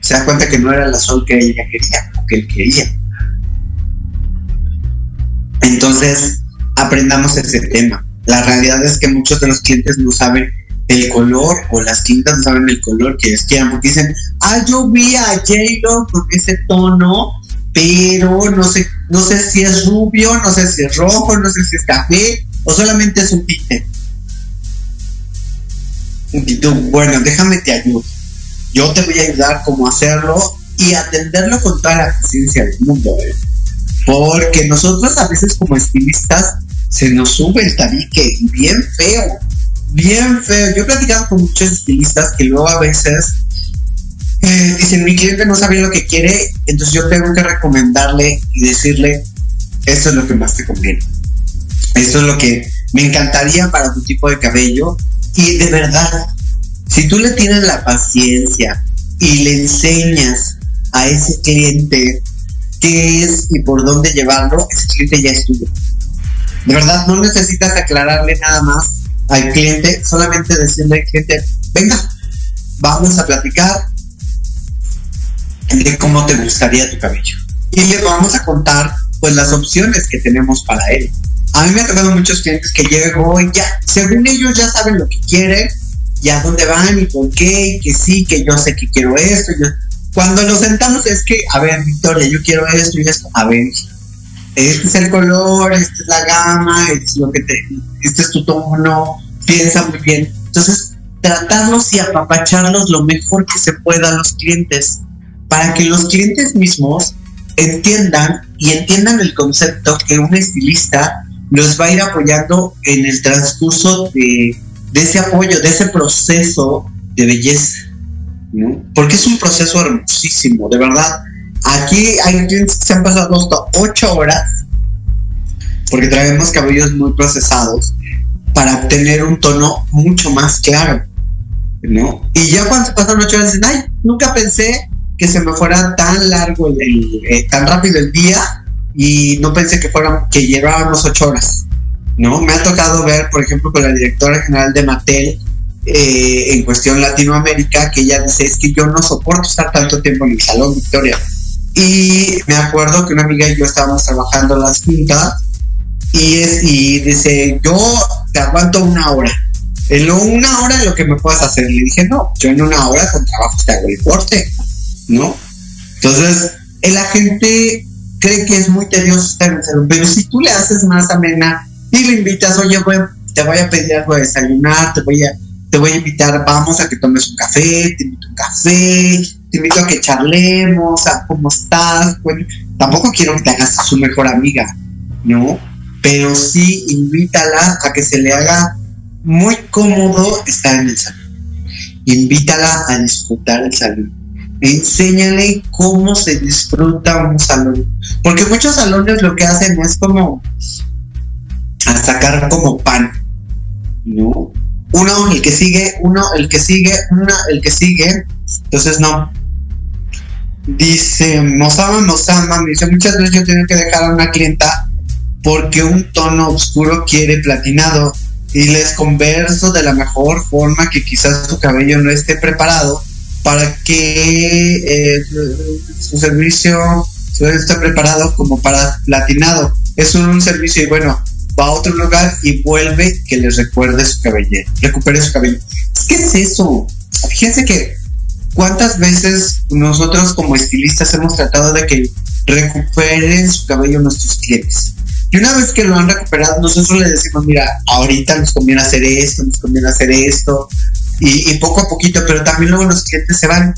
se da cuenta que no era el azul que ella quería o que él quería. Entonces, aprendamos ese tema. La realidad es que muchos de los clientes no saben el color o las clientes no saben el color que es quieran porque dicen, ah, yo vi a J-Lo con ese tono, pero no sé, no sé si es rubio, no sé si es rojo, no sé si es café o solamente es un tinte. Bueno, déjame te ayudo. Yo te voy a ayudar cómo hacerlo y atenderlo con toda la paciencia del mundo. ¿eh? Porque nosotros a veces como estilistas se nos sube el tabique bien feo, bien feo. Yo he platicado con muchos estilistas que luego a veces eh, dicen, mi cliente no sabe lo que quiere, entonces yo tengo que recomendarle y decirle, esto es lo que más te conviene. Esto es lo que me encantaría para tu tipo de cabello. Y de verdad, si tú le tienes la paciencia y le enseñas a ese cliente qué es y por dónde llevarlo, ese cliente ya es tuyo. De verdad, no necesitas aclararle nada más al cliente, solamente decirle al cliente, venga, vamos a platicar de cómo te gustaría tu cabello. Y le vamos a contar pues las opciones que tenemos para él. A mí me ha tocado muchos clientes que llego y ya, según ellos ya saben lo que quieren, y a dónde van y por qué, y que sí, que yo sé que quiero esto. Yo... Cuando nos sentamos es que, a ver, Victoria, yo quiero esto y esto. A ver, este es el color, esta es la gama, es, lo que te, este es tu tono, piensa muy bien. Entonces, tratarlos y apapacharlos lo mejor que se pueda a los clientes, para que los clientes mismos entiendan y entiendan el concepto que un estilista los va a ir apoyando en el transcurso de, de ese apoyo, de ese proceso de belleza, ¿no? Porque es un proceso hermosísimo, de verdad. Aquí hay clientes que se han pasado hasta ocho horas, porque traemos cabellos muy procesados, para obtener un tono mucho más claro, ¿no? Y ya cuando se pasan ocho horas dicen, ay, nunca pensé que se me fuera tan largo, eh, tan rápido el día, y no pensé que fueran, que llevábamos ocho horas. ¿no? Me ha tocado ver, por ejemplo, con la directora general de Mattel eh, en cuestión Latinoamérica, que ella dice, es que yo no soporto estar tanto tiempo en el salón, Victoria. Y me acuerdo que una amiga y yo estábamos trabajando las juntas y, y dice, yo te aguanto una hora. En una hora lo que me puedas hacer. Le dije, no, yo en una hora con trabajo te hago el corte, ¿no? Entonces, el agente cree que es muy tedioso estar en el salón, pero si tú le haces más amena y le invitas, oye, te voy a pedir algo de desayunar, te voy a, te voy a invitar, vamos a que tomes un café, te invito un café, te invito a que charlemos, a cómo estás, bueno, tampoco quiero que te hagas su mejor amiga, ¿no? Pero sí invítala a que se le haga muy cómodo estar en el salón. Invítala a disfrutar el salón. Enséñale cómo se disfruta un salón. Porque muchos salones lo que hacen es como a sacar como pan, ¿no? Uno, el que sigue, uno, el que sigue, una, el que sigue. Entonces, no. Dice, Mosama, Mosama, me dice, muchas veces yo tengo que dejar a una clienta porque un tono oscuro quiere platinado y les converso de la mejor forma que quizás su cabello no esté preparado para que eh, su servicio esté preparado como para platinado. Es un servicio y bueno, va a otro lugar y vuelve que les recuerde su cabello, recupere su cabello. ¿Qué es eso? Fíjense que cuántas veces nosotros como estilistas hemos tratado de que recuperen su cabello nuestros clientes. Y una vez que lo han recuperado, nosotros les decimos, mira, ahorita nos conviene hacer esto, nos conviene hacer esto, y, poco a poquito, pero también luego los clientes se van.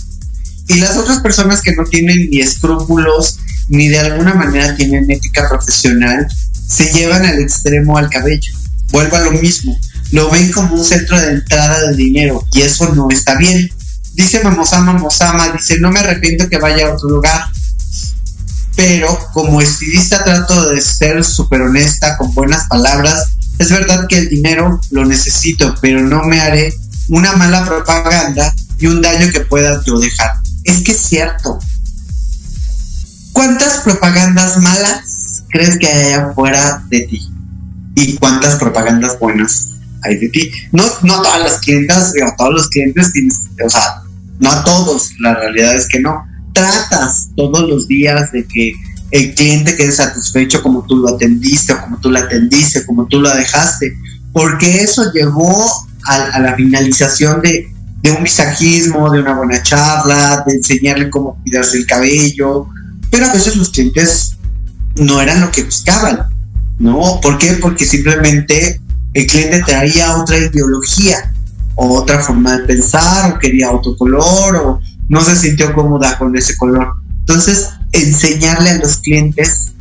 Y las otras personas que no tienen ni escrúpulos, ni de alguna manera tienen ética profesional, se llevan al extremo al cabello. Vuelvo a lo mismo. Lo ven como un centro de entrada de dinero y eso no está bien. Dice Mamosama Mamosama, dice, no me arrepiento que vaya a otro lugar. Pero como estilista trato de ser súper honesta, con buenas palabras. Es verdad que el dinero lo necesito, pero no me haré una mala propaganda y un daño que pueda yo dejar. Es que es cierto. ¿Cuántas propagandas malas crees que hay afuera de ti? ¿Y cuántas propagandas buenas hay de ti? No, no todas las clientas, a todos los clientes tienes, o sea, no a todos, la realidad es que no. Tratas todos los días de que el cliente quede satisfecho como tú lo atendiste, o como tú lo atendiste, como tú lo dejaste, porque eso llegó a, a la finalización de, de un visajismo, de una buena charla, de enseñarle cómo cuidarse el cabello, pero a veces los clientes no eran lo que buscaban, ¿no? ¿Por qué? Porque simplemente el cliente traía otra ideología otra forma de pensar, o quería otro color, o no se sintió cómoda con ese color. Entonces, enseñarle a los clientes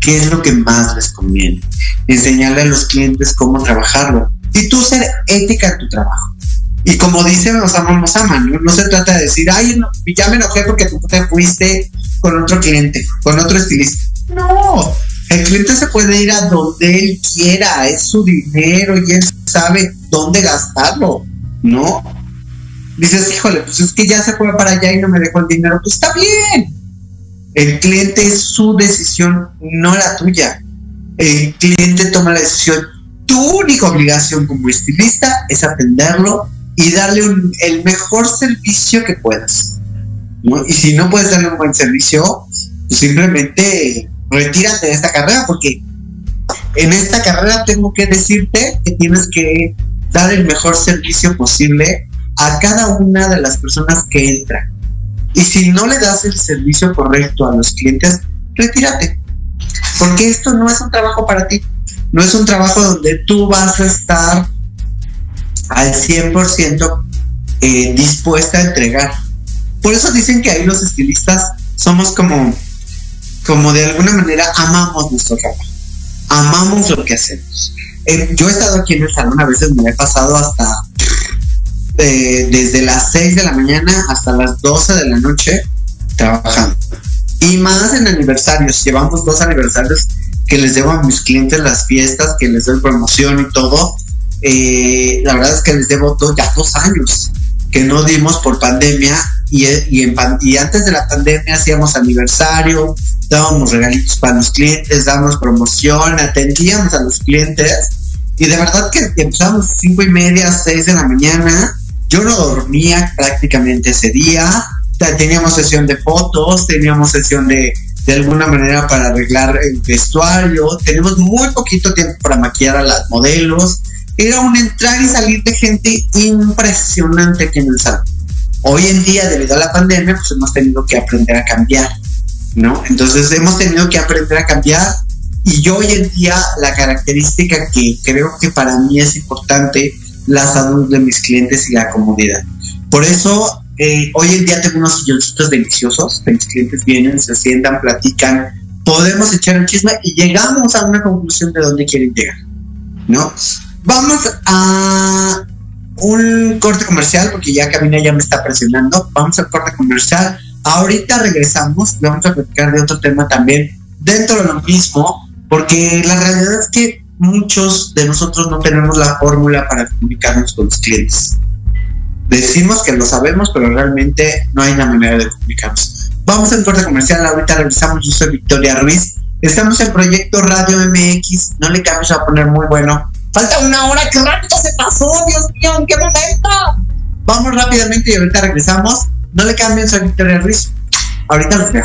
qué es lo que más les conviene. Enseñarle a los clientes cómo trabajarlo. Y tú ser ética en tu trabajo. Y como dicen, los aman, nos aman. ¿no? se trata de decir, ay, no, ya me enojé porque tú te fuiste con otro cliente, con otro estilista. No, el cliente se puede ir a donde él quiera, es su dinero y él sabe dónde gastarlo, ¿no? Dices, híjole, pues es que ya se fue para allá y no me dejó el dinero, pues está bien. El cliente es su decisión, no la tuya. El cliente toma la decisión. Tu única obligación como estilista es atenderlo y darle el mejor servicio que puedas. Y si no puedes darle un buen servicio, pues simplemente retírate de esta carrera porque en esta carrera tengo que decirte que tienes que dar el mejor servicio posible a cada una de las personas que entran. Y si no le das el servicio correcto a los clientes, retírate. Porque esto no es un trabajo para ti. No es un trabajo donde tú vas a estar al 100% eh, dispuesta a entregar. Por eso dicen que ahí los estilistas somos como como de alguna manera amamos nuestro trabajo, amamos lo que hacemos. Eh, yo he estado aquí en el salón, a veces me he pasado hasta eh, desde las 6 de la mañana hasta las 12 de la noche trabajando. Y más en aniversarios, llevamos dos aniversarios que les debo a mis clientes las fiestas, que les doy promoción y todo. Eh, la verdad es que les debo ya dos años que no dimos por pandemia y, y, y antes de la pandemia hacíamos aniversario, dábamos regalitos para los clientes, dábamos promoción, atendíamos a los clientes y de verdad que empezamos cinco y media, seis de la mañana. Yo no dormía prácticamente ese día. Teníamos sesión de fotos, teníamos sesión de, de alguna manera para arreglar el vestuario. Tenemos muy poquito tiempo para maquillar a las modelos. Era un entrar y salir de gente impresionante aquí en el salón. Hoy en día, debido a la pandemia, pues hemos tenido que aprender a cambiar ¿no? Entonces hemos tenido que aprender a cambiar y yo hoy en día la característica que creo que para mí es importante, la salud de mis clientes y la comodidad. Por eso eh, hoy en día tengo unos silloncitos deliciosos, mis clientes vienen, se sientan, platican, podemos echar un chisme y llegamos a una conclusión de dónde quieren llegar, ¿no? Vamos a un corte comercial, porque ya Camina ya me está presionando, vamos al corte comercial Ahorita regresamos y vamos a platicar de otro tema también dentro de lo mismo, porque la realidad es que muchos de nosotros no tenemos la fórmula para comunicarnos con los clientes. Decimos que lo sabemos, pero realmente no hay una manera de comunicarnos. Vamos al corte comercial, ahorita regresamos. Yo soy Victoria Ruiz. Estamos en Proyecto Radio MX. No le cambies a poner muy bueno. Falta una hora, qué rápido se pasó, Dios mío, ¿en qué momento? Vamos rápidamente y ahorita regresamos. No le cambien, soy Victoria Ruiz. Ahorita los veo.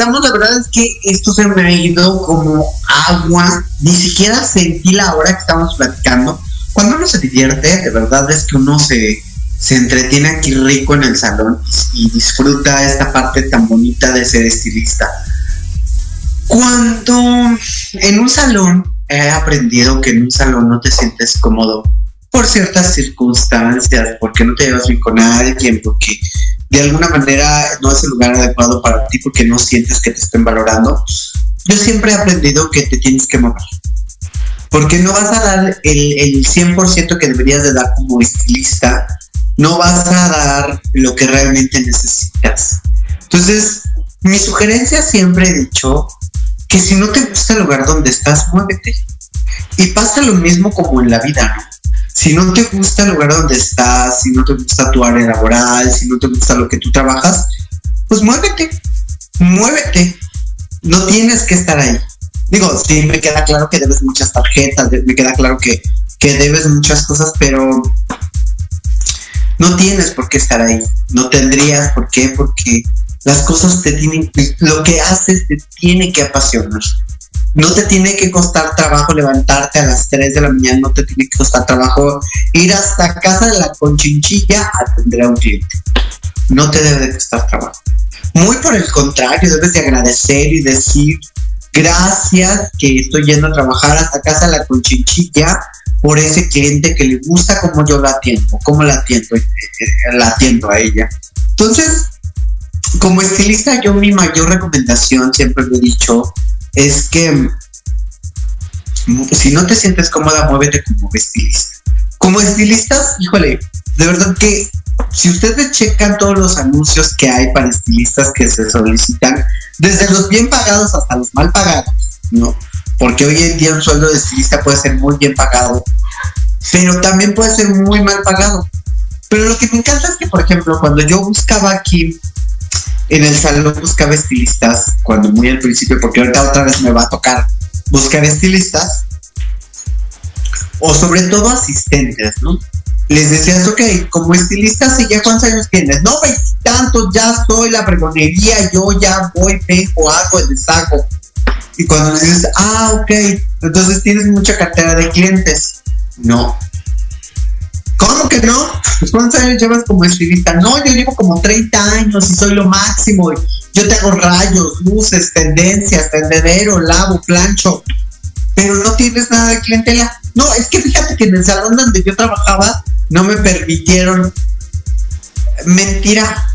Regresamos, la verdad es que esto se me ha ido como agua, ni siquiera sentí la hora que estamos platicando. Cuando uno se divierte, de verdad es que uno se, se entretiene aquí rico en el salón y disfruta esta parte tan bonita de ser estilista. Cuando en un salón he aprendido que en un salón no te sientes cómodo por ciertas circunstancias, porque no te llevas bien con alguien, porque de alguna manera no es el lugar adecuado para ti, porque no sientes que te estén valorando. Yo siempre he aprendido que te tienes que mover, porque no vas a dar el, el 100% que deberías de dar como estilista, no vas a dar lo que realmente necesitas. Entonces, mi sugerencia siempre he dicho que si no te gusta el lugar donde estás, muévete. Y pasa lo mismo como en la vida, ¿no? Si no te gusta el lugar donde estás, si no te gusta tu área laboral, si no te gusta lo que tú trabajas, pues muévete, muévete. No tienes que estar ahí. Digo, sí, me queda claro que debes muchas tarjetas, me queda claro que, que debes muchas cosas, pero no tienes por qué estar ahí. No tendrías por qué, porque las cosas te tienen, lo que haces te tiene que apasionar no te tiene que costar trabajo levantarte a las 3 de la mañana, no te tiene que costar trabajo ir hasta casa de la conchinchilla a atender a un cliente. No te debe de costar trabajo. Muy por el contrario, debes de agradecer y decir gracias que estoy yendo a trabajar hasta casa de la conchinchilla por ese cliente que le gusta como yo la atiendo, como la atiendo, eh, eh, la atiendo a ella. Entonces, como estilista, yo mi mayor recomendación, siempre lo he dicho, es que si no te sientes cómoda, muévete como estilista. Como estilistas, híjole, de verdad que si ustedes checan todos los anuncios que hay para estilistas que se solicitan, desde los bien pagados hasta los mal pagados, ¿no? Porque hoy en día un sueldo de estilista puede ser muy bien pagado, pero también puede ser muy mal pagado. Pero lo que me encanta es que, por ejemplo, cuando yo buscaba aquí en el salón buscaba estilistas, cuando muy al principio, porque ahorita otra vez me va a tocar buscar estilistas, o sobre todo asistentes, ¿no? Les decías, ok, como estilistas, ¿y ya cuántos años tienes? No, tanto, ya soy la pregonería, yo ya voy, vengo, hago, deshago. Y cuando dices, ah, ok, entonces tienes mucha cartera de clientes. No, ¿Cómo que no? ¿Cuántos años llevas como estilista? No, yo llevo como 30 años y soy lo máximo. Yo te hago rayos, luces, tendencias, tendedero, lavo, plancho. Pero no tienes nada de clientela. No, es que fíjate que en el salón donde yo trabajaba no me permitieron. Mentira.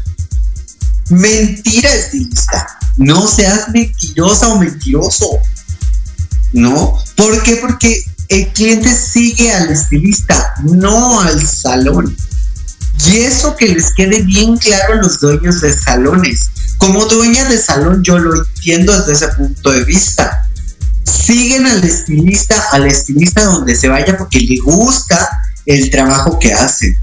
Mentira, estilista. No seas mentirosa o mentiroso. ¿No? ¿Por qué? Porque el cliente sigue al estilista, no al salón. Y eso que les quede bien claro a los dueños de salones. Como dueña de salón yo lo entiendo desde ese punto de vista. Siguen al estilista, al estilista donde se vaya porque le gusta el trabajo que hace.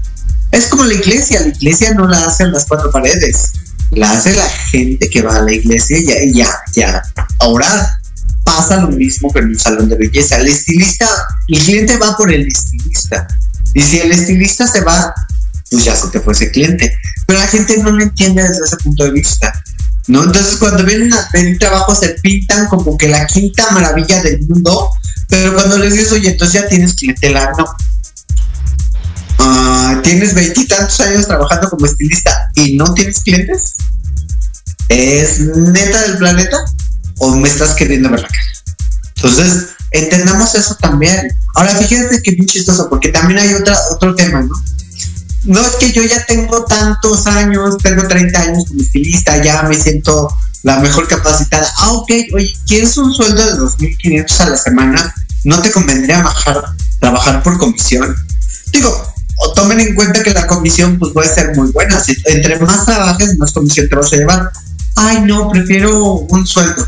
Es como la iglesia, la iglesia no la hacen las cuatro paredes, la hace la gente que va a la iglesia y ya, ya, ya, ahora pasa lo mismo que en un salón de belleza. El estilista, el cliente va por el estilista. Y si el estilista se va, pues ya se te fue ese cliente. Pero la gente no lo entiende desde ese punto de vista. ¿No? Entonces cuando vienen a pedir trabajo se pintan como que la quinta maravilla del mundo, pero cuando les dices, oye, entonces ya tienes clientela, no. Ah, tienes veintitantos años trabajando como estilista y no tienes clientes. ¿Es neta del planeta? O me estás queriendo ver la cara. Entonces, entendamos eso también. Ahora, fíjense que bien chistoso, porque también hay otra, otro tema, ¿no? No es que yo ya tengo tantos años, tengo 30 años como estilista, ya me siento la mejor capacitada. Ah, ok, oye, ¿quieres un sueldo de 2.500 a la semana? ¿No te convendría bajar, trabajar por comisión? Digo, tomen en cuenta que la comisión pues puede ser muy buena. Entre más trabajes, más comisión te vas a llevar. Ay, no, prefiero un sueldo.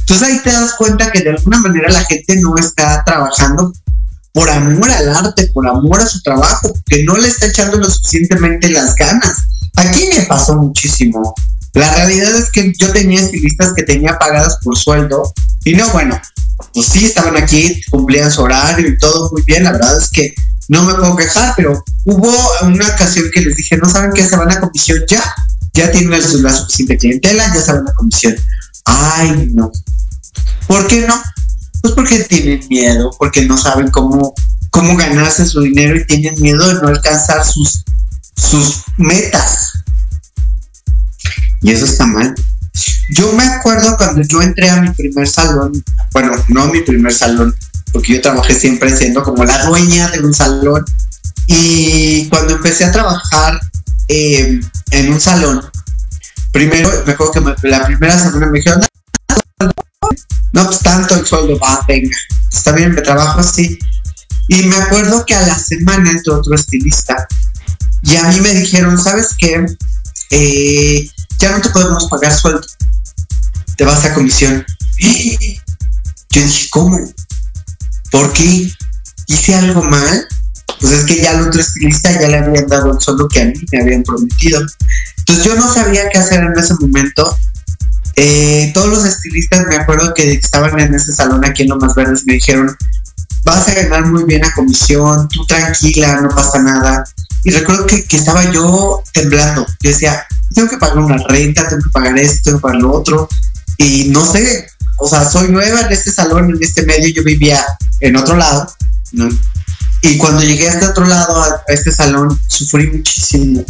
Entonces ahí te das cuenta que de alguna manera la gente no está trabajando por amor al arte, por amor a su trabajo, que no le está echando lo suficientemente las ganas. Aquí me pasó muchísimo. La realidad es que yo tenía estilistas que tenía pagadas por sueldo y no, bueno, pues sí, estaban aquí, cumplían su horario y todo muy bien. La verdad es que no me puedo quejar, pero hubo una ocasión que les dije, no saben qué, se van a comisión ya, ya tienen la suficiente clientela, ya se van a comisión. Ay, no. ¿Por qué no? Pues porque tienen miedo, porque no saben cómo, cómo ganarse su dinero y tienen miedo de no alcanzar sus, sus metas. Y eso está mal. Yo me acuerdo cuando yo entré a mi primer salón, bueno, no mi primer salón, porque yo trabajé siempre siendo como la dueña de un salón. Y cuando empecé a trabajar eh, en un salón, primero me acuerdo que la primera semana me dijeron, no, pues tanto el sueldo, va, venga, está bien, me trabajo así. Y me acuerdo que a la semana entró otro estilista y a mí me dijeron, ¿sabes qué? Eh, ya no te podemos pagar sueldo, te vas a comisión. Yo dije, ¿cómo? ¿Por qué? ¿Hice algo mal? Pues es que ya al otro estilista ya le habían dado el sueldo que a mí me habían prometido. Entonces yo no sabía qué hacer en ese momento. Eh, todos los estilistas me acuerdo que estaban en ese salón aquí en Lomas Verdes me dijeron, vas a ganar muy bien a comisión, tú tranquila, no pasa nada. Y recuerdo que, que estaba yo temblando. Yo decía, tengo que pagar una renta, tengo que pagar esto, tengo que pagar lo otro. Y no sé, o sea, soy nueva en este salón, en este medio, yo vivía en otro lado, ¿no? Y cuando llegué a este otro lado, a, este salón, sufrí muchísimo.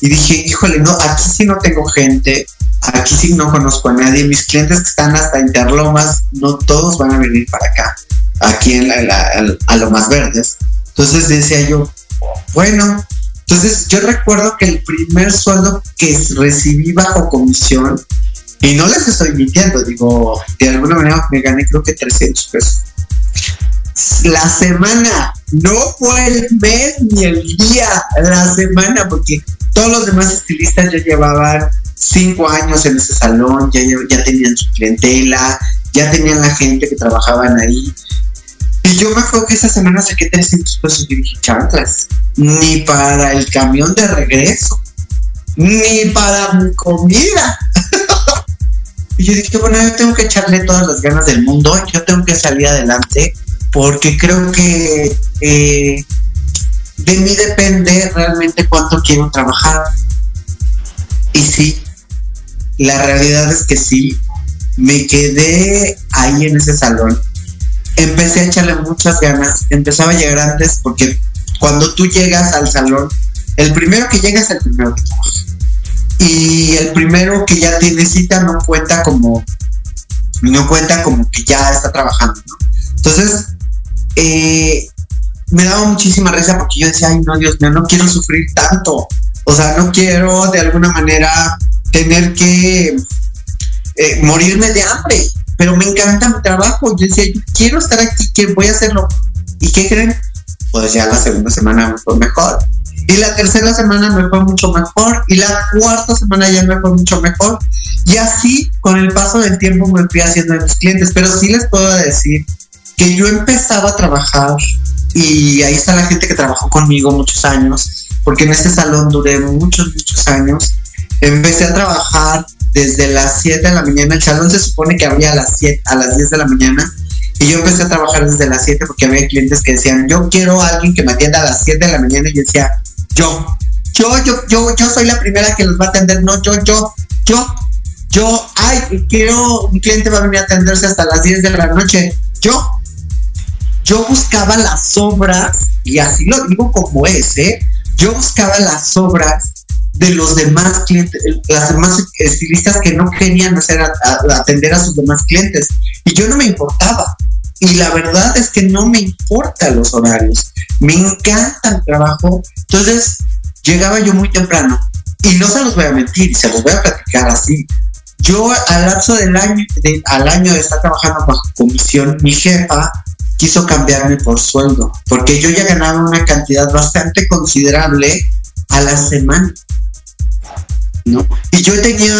Y dije, híjole, no, aquí sí no tengo gente, aquí sí no conozco a nadie. Mis clientes que están hasta Interlomas, no todos van a venir para acá, aquí en la, a lo más verdes. Entonces decía yo, bueno, entonces yo recuerdo que el primer sueldo que recibí bajo comisión, y no les estoy mintiendo, digo, de alguna manera me gané creo que 300 pesos. La semana, no fue el mes ni el día, la semana, porque todos los demás estilistas ya llevaban cinco años en ese salón, ya, ya tenían su clientela, ya tenían la gente que trabajaban ahí. Y yo me acuerdo que esa semana saqué 300 pesos y dije, chanclas, ni para el camión de regreso, ni para mi comida. y yo dije, bueno, yo tengo que echarle todas las ganas del mundo, yo tengo que salir adelante, porque creo que eh, de mí depende realmente cuánto quiero trabajar. Y sí, la realidad es que sí, me quedé ahí en ese salón empecé a echarle muchas ganas. Empezaba a llegar antes porque cuando tú llegas al salón, el primero que llega es el primero. Y el primero que ya tiene cita no cuenta como, no cuenta como que ya está trabajando, Entonces, eh, me daba muchísima risa porque yo decía, ay no, Dios mío, no quiero sufrir tanto. O sea, no quiero de alguna manera tener que eh, morirme de hambre pero me encanta mi trabajo. Yo decía, yo quiero estar aquí, que voy a hacerlo. ¿Y qué creen? Pues ya la segunda semana me fue mejor. Y la tercera semana me fue mucho mejor. Y la cuarta semana ya me fue mucho mejor. Y así, con el paso del tiempo, me fui haciendo de mis clientes. Pero sí les puedo decir que yo empezaba a trabajar y ahí está la gente que trabajó conmigo muchos años, porque en este salón duré muchos, muchos años. Empecé a trabajar desde las 7 de la mañana. El salón se supone que abría a las 7, a las 10 de la mañana. Y yo empecé a trabajar desde las 7 porque había clientes que decían, yo quiero a alguien que me atienda a las 7 de la mañana. Y yo decía, yo, yo, yo, yo, yo soy la primera que los va a atender. No, yo, yo, yo, yo, ay, quiero, mi cliente va a venir a atenderse hasta las 10 de la noche. Yo, yo buscaba las obras, y así lo digo como es, ¿eh? Yo buscaba las obras de los demás clientes, las demás estilistas que no querían hacer atender a sus demás clientes. Y yo no me importaba. Y la verdad es que no me importan los horarios. Me encanta el trabajo. Entonces, llegaba yo muy temprano. Y no se los voy a mentir, se los voy a platicar así. Yo al lapso del año, al año de estar trabajando bajo comisión, mi jefa quiso cambiarme por sueldo, porque yo ya ganaba una cantidad bastante considerable a la semana. ¿no? Y yo tenía,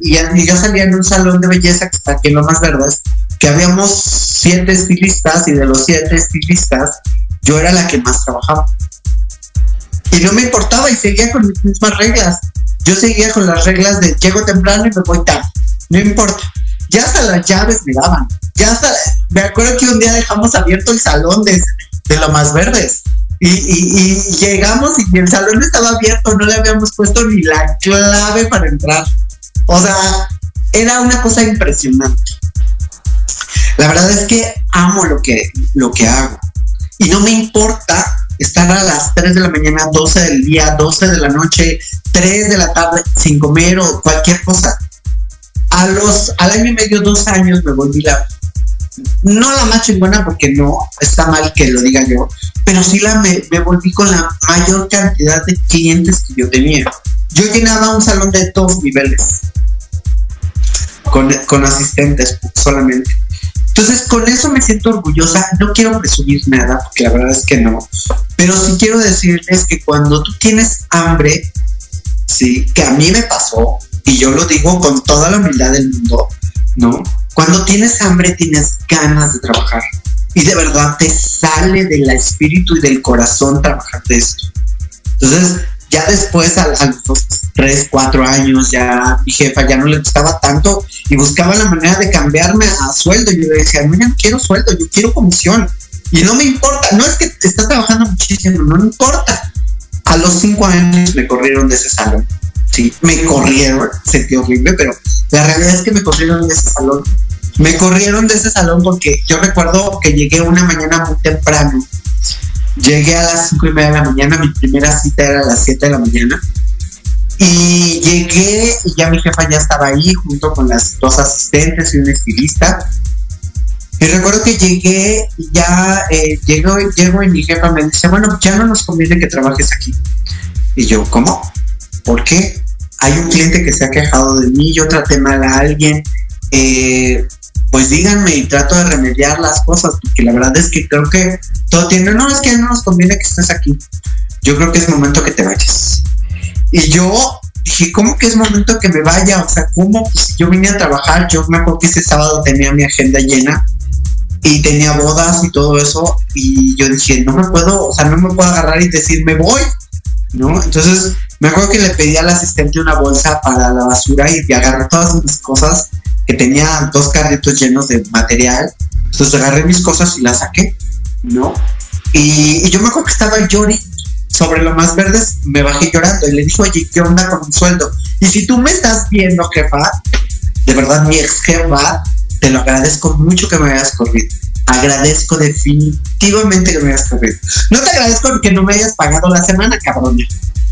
y, yo salía en un salón de belleza que está aquí en más Verdes, que habíamos siete estilistas y de los siete estilistas yo era la que más trabajaba. Y no me importaba y seguía con mis mismas reglas. Yo seguía con las reglas de llego temprano y me voy tarde. No importa. Ya hasta las llaves me daban. Ya me acuerdo que un día dejamos abierto el salón de, de lo más verdes. Y, y, llegamos y el salón estaba abierto, no le habíamos puesto ni la clave para entrar. O sea, era una cosa impresionante. La verdad es que amo lo que, lo que hago. Y no me importa estar a las 3 de la mañana, 12 del día, 12 de la noche, 3 de la tarde sin comer o cualquier cosa. A los, al año y medio, dos años me volví la, no la más chingona porque no, está mal que lo diga yo, pero sí la me, me volví con la mayor cantidad de clientes que yo tenía. Yo llenaba un salón de dos niveles con, con asistentes solamente. Entonces, con eso me siento orgullosa. No quiero presumir nada, porque la verdad es que no. Pero sí quiero decirles que cuando tú tienes hambre, sí, que a mí me pasó, y yo lo digo con toda la humildad del mundo, ¿no? Cuando tienes hambre, tienes ganas de trabajar. Y de verdad te sale del espíritu y del corazón trabajar de esto. Entonces, ya después, a, los tres, cuatro años, ya mi jefa ya no le gustaba tanto y buscaba la manera de cambiarme a sueldo. Yo le decía, no, ya no quiero sueldo, yo quiero comisión. Y no me importa, no es que está trabajando muchísimo, no me importa. A los cinco años me corrieron de ese salón. Sí, me corrieron, sentí horrible, pero la realidad es que me corrieron de ese salón. Me corrieron de ese salón porque yo recuerdo que llegué una mañana muy temprano Llegué a las cinco y media de la mañana, mi primera cita era a las 7 de la mañana. Y llegué y ya mi jefa ya estaba ahí junto con las dos asistentes y un estilista. Y recuerdo que llegué y ya eh, llego, llego y mi jefa me dice, bueno, ya no nos conviene que trabajes aquí. Y yo, ¿cómo? ¿Por qué? Hay un cliente que se ha quejado de mí, yo traté mal a alguien. Eh, pues díganme y trato de remediar las cosas, porque la verdad es que creo que todo tiene, no, es que no nos conviene que estés aquí. Yo creo que es momento que te vayas. Y yo dije, ¿cómo que es momento que me vaya? O sea, ¿cómo? Pues yo vine a trabajar, yo me acuerdo que ese sábado tenía mi agenda llena y tenía bodas y todo eso, y yo dije, no me puedo, o sea, no me puedo agarrar y decir, me voy, ¿no? Entonces, me acuerdo que le pedí al asistente una bolsa para la basura y agarré todas mis cosas que tenía dos carritos llenos de material. Entonces agarré mis cosas y las saqué, ¿no? Y, yo me acuerdo que estaba llori sobre lo más verdes, me bajé llorando y le dije, oye, ¿qué onda con un sueldo? Y si tú me estás viendo, jefa, de verdad, mi ex jefa, te lo agradezco mucho que me hayas corrido. Agradezco definitivamente que me hayas corrido. No te agradezco que no me hayas pagado la semana, cabrón.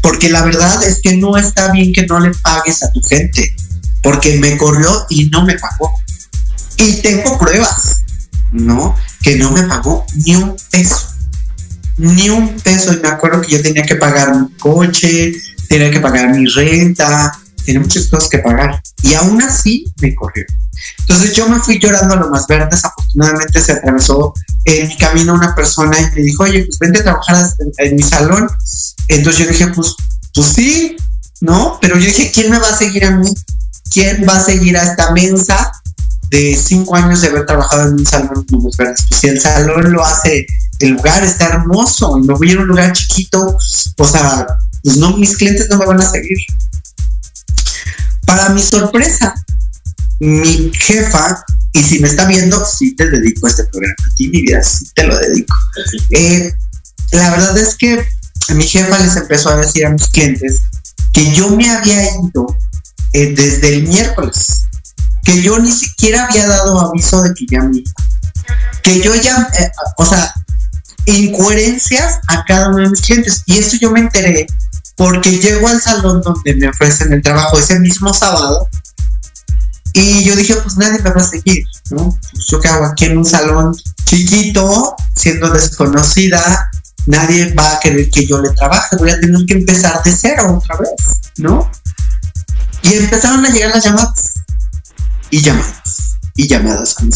Porque la verdad es que no está bien que no le pagues a tu gente porque me corrió y no me pagó. Y tengo pruebas, ¿no? Que no me pagó ni un peso. Ni un peso. Y me acuerdo que yo tenía que pagar mi coche, tenía que pagar mi renta, tenía muchas cosas que pagar. Y aún así me corrió. Entonces yo me fui llorando a lo más verde. Desafortunadamente se atravesó en mi camino una persona y me dijo, oye, pues vente a trabajar en, mi salón. Entonces yo dije, pues, pues sí, ¿no? Pero yo dije, ¿quién me va a seguir a mí? ¿quién va a seguir a esta mensa de cinco años de haber trabajado en un salón Pues si el salón lo hace, el lugar está hermoso y me voy a un lugar chiquito, o sea, pues no, mis clientes no me van a seguir. Para mi sorpresa, mi jefa, y si me está viendo, sí te dedico a este programa, a ti mi vida, sí te lo dedico. Eh, la verdad es que mi jefa les empezó a decir a mis clientes que yo me había ido eh, desde el miércoles, que yo ni siquiera había dado aviso de que ya me que yo ya, eh, o sea, incoherencias a cada uno de mis clientes. Y eso yo me enteré porque llego al salón donde me ofrecen el trabajo ese mismo sábado y yo dije, pues nadie me va a seguir, ¿no? Pues yo que hago aquí en un salón chiquito, siendo desconocida, nadie va a querer que yo le trabaje, voy a tener que empezar de cero otra vez, ¿no? Y empezaron a llegar las llamadas. Y llamadas. Y llamadas con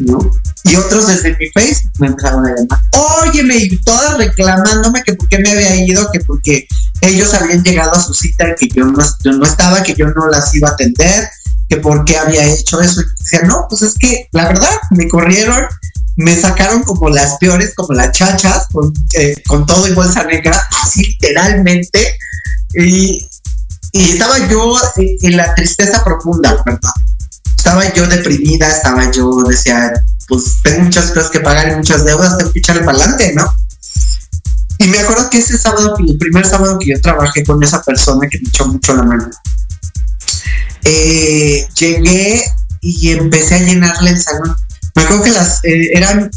¿No? Y otros desde mi Facebook me empezaron a llamar. Óyeme, y todas reclamándome que por qué me había ido, que porque ellos habían llegado a su cita, que yo no, yo no estaba, que yo no las iba a atender, que por qué había hecho eso. Y decía, no, pues es que la verdad, me corrieron, me sacaron como las peores, como las chachas, con, eh, con todo y bolsa negra, así literalmente. Y, y estaba yo en la tristeza profunda, ¿verdad? Estaba yo deprimida, estaba yo, decía, pues tengo muchas cosas que pagar y muchas deudas, tengo que echarle para adelante, ¿no? Y me acuerdo que ese sábado, el primer sábado que yo trabajé con esa persona que me echó mucho la mano, eh, llegué y empecé a llenarle el salón. Me acuerdo que las eh, eran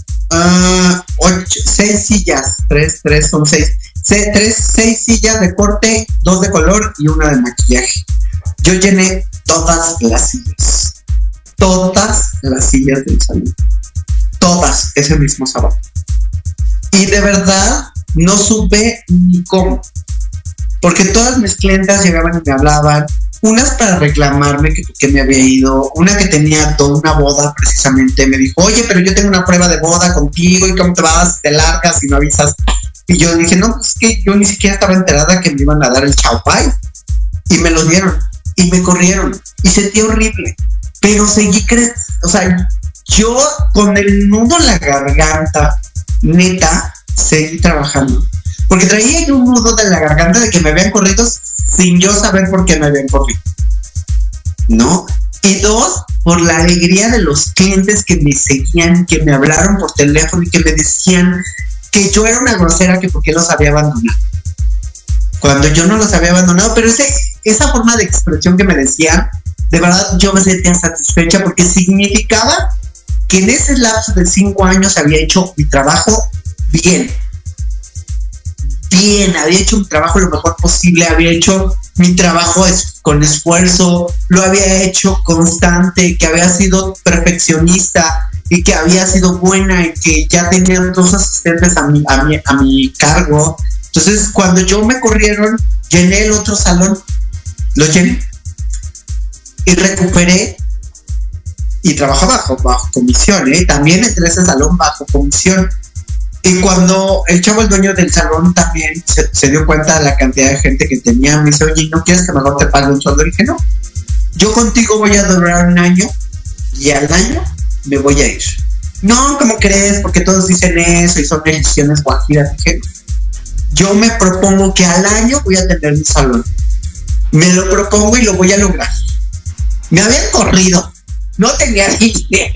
ocho, seis sillas, tres, tres son seis, Se, tres, seis sillas de corte, dos de color y una de maquillaje. Yo llené todas las sillas, todas las sillas del salón, todas ese mismo sábado. Y de verdad no supe ni cómo, porque todas mis clientas llegaban y me hablaban, unas para reclamarme que, que, me había ido, una que tenía toda una boda precisamente, me dijo, oye, pero yo tengo una prueba de boda contigo y cómo te vas, te largas y no avisas. Y yo dije, no, pues es que yo ni siquiera estaba enterada que me iban a dar el chaupai. Y me lo dieron y me corrieron y sentí horrible. Pero seguí creciendo, o sea, yo con el nudo en la garganta, neta, seguí trabajando. Porque traía un nudo de la garganta de que me habían corrido sin yo saber por qué me habían corrido. ¿No? Y dos, por la alegría de los clientes que me seguían, que me hablaron por teléfono y que me decían que yo era una grosera que porque los había abandonado. Cuando yo no los había abandonado, pero ese, esa forma de expresión que me decían, de verdad yo me sentía satisfecha porque significaba que en ese lapso de cinco años había hecho mi trabajo bien. Bien, había hecho mi trabajo lo mejor posible, había hecho mi trabajo con esfuerzo, lo había hecho constante, que había sido perfeccionista y que había sido buena y que ya tenía dos asistentes a mi, a mi, a mi cargo. Entonces, cuando yo me corrieron, llené el otro salón, lo llené y recuperé y trabajaba bajo, bajo comisión, ¿eh? también entré ese salón bajo comisión y cuando el chavo, el dueño del salón, también se, dio cuenta de la cantidad de gente que tenía, me dice, oye, ¿no quieres que mejor te pague un sueldo? Y dije, no, yo contigo voy a durar un año y al año me voy a ir. No, ¿cómo crees? Porque todos dicen eso y son decisiones guajiras. Dije, yo me propongo que al año voy a tener mi salón. Me lo propongo y lo voy a lograr. Me habían corrido, no tenía dinero,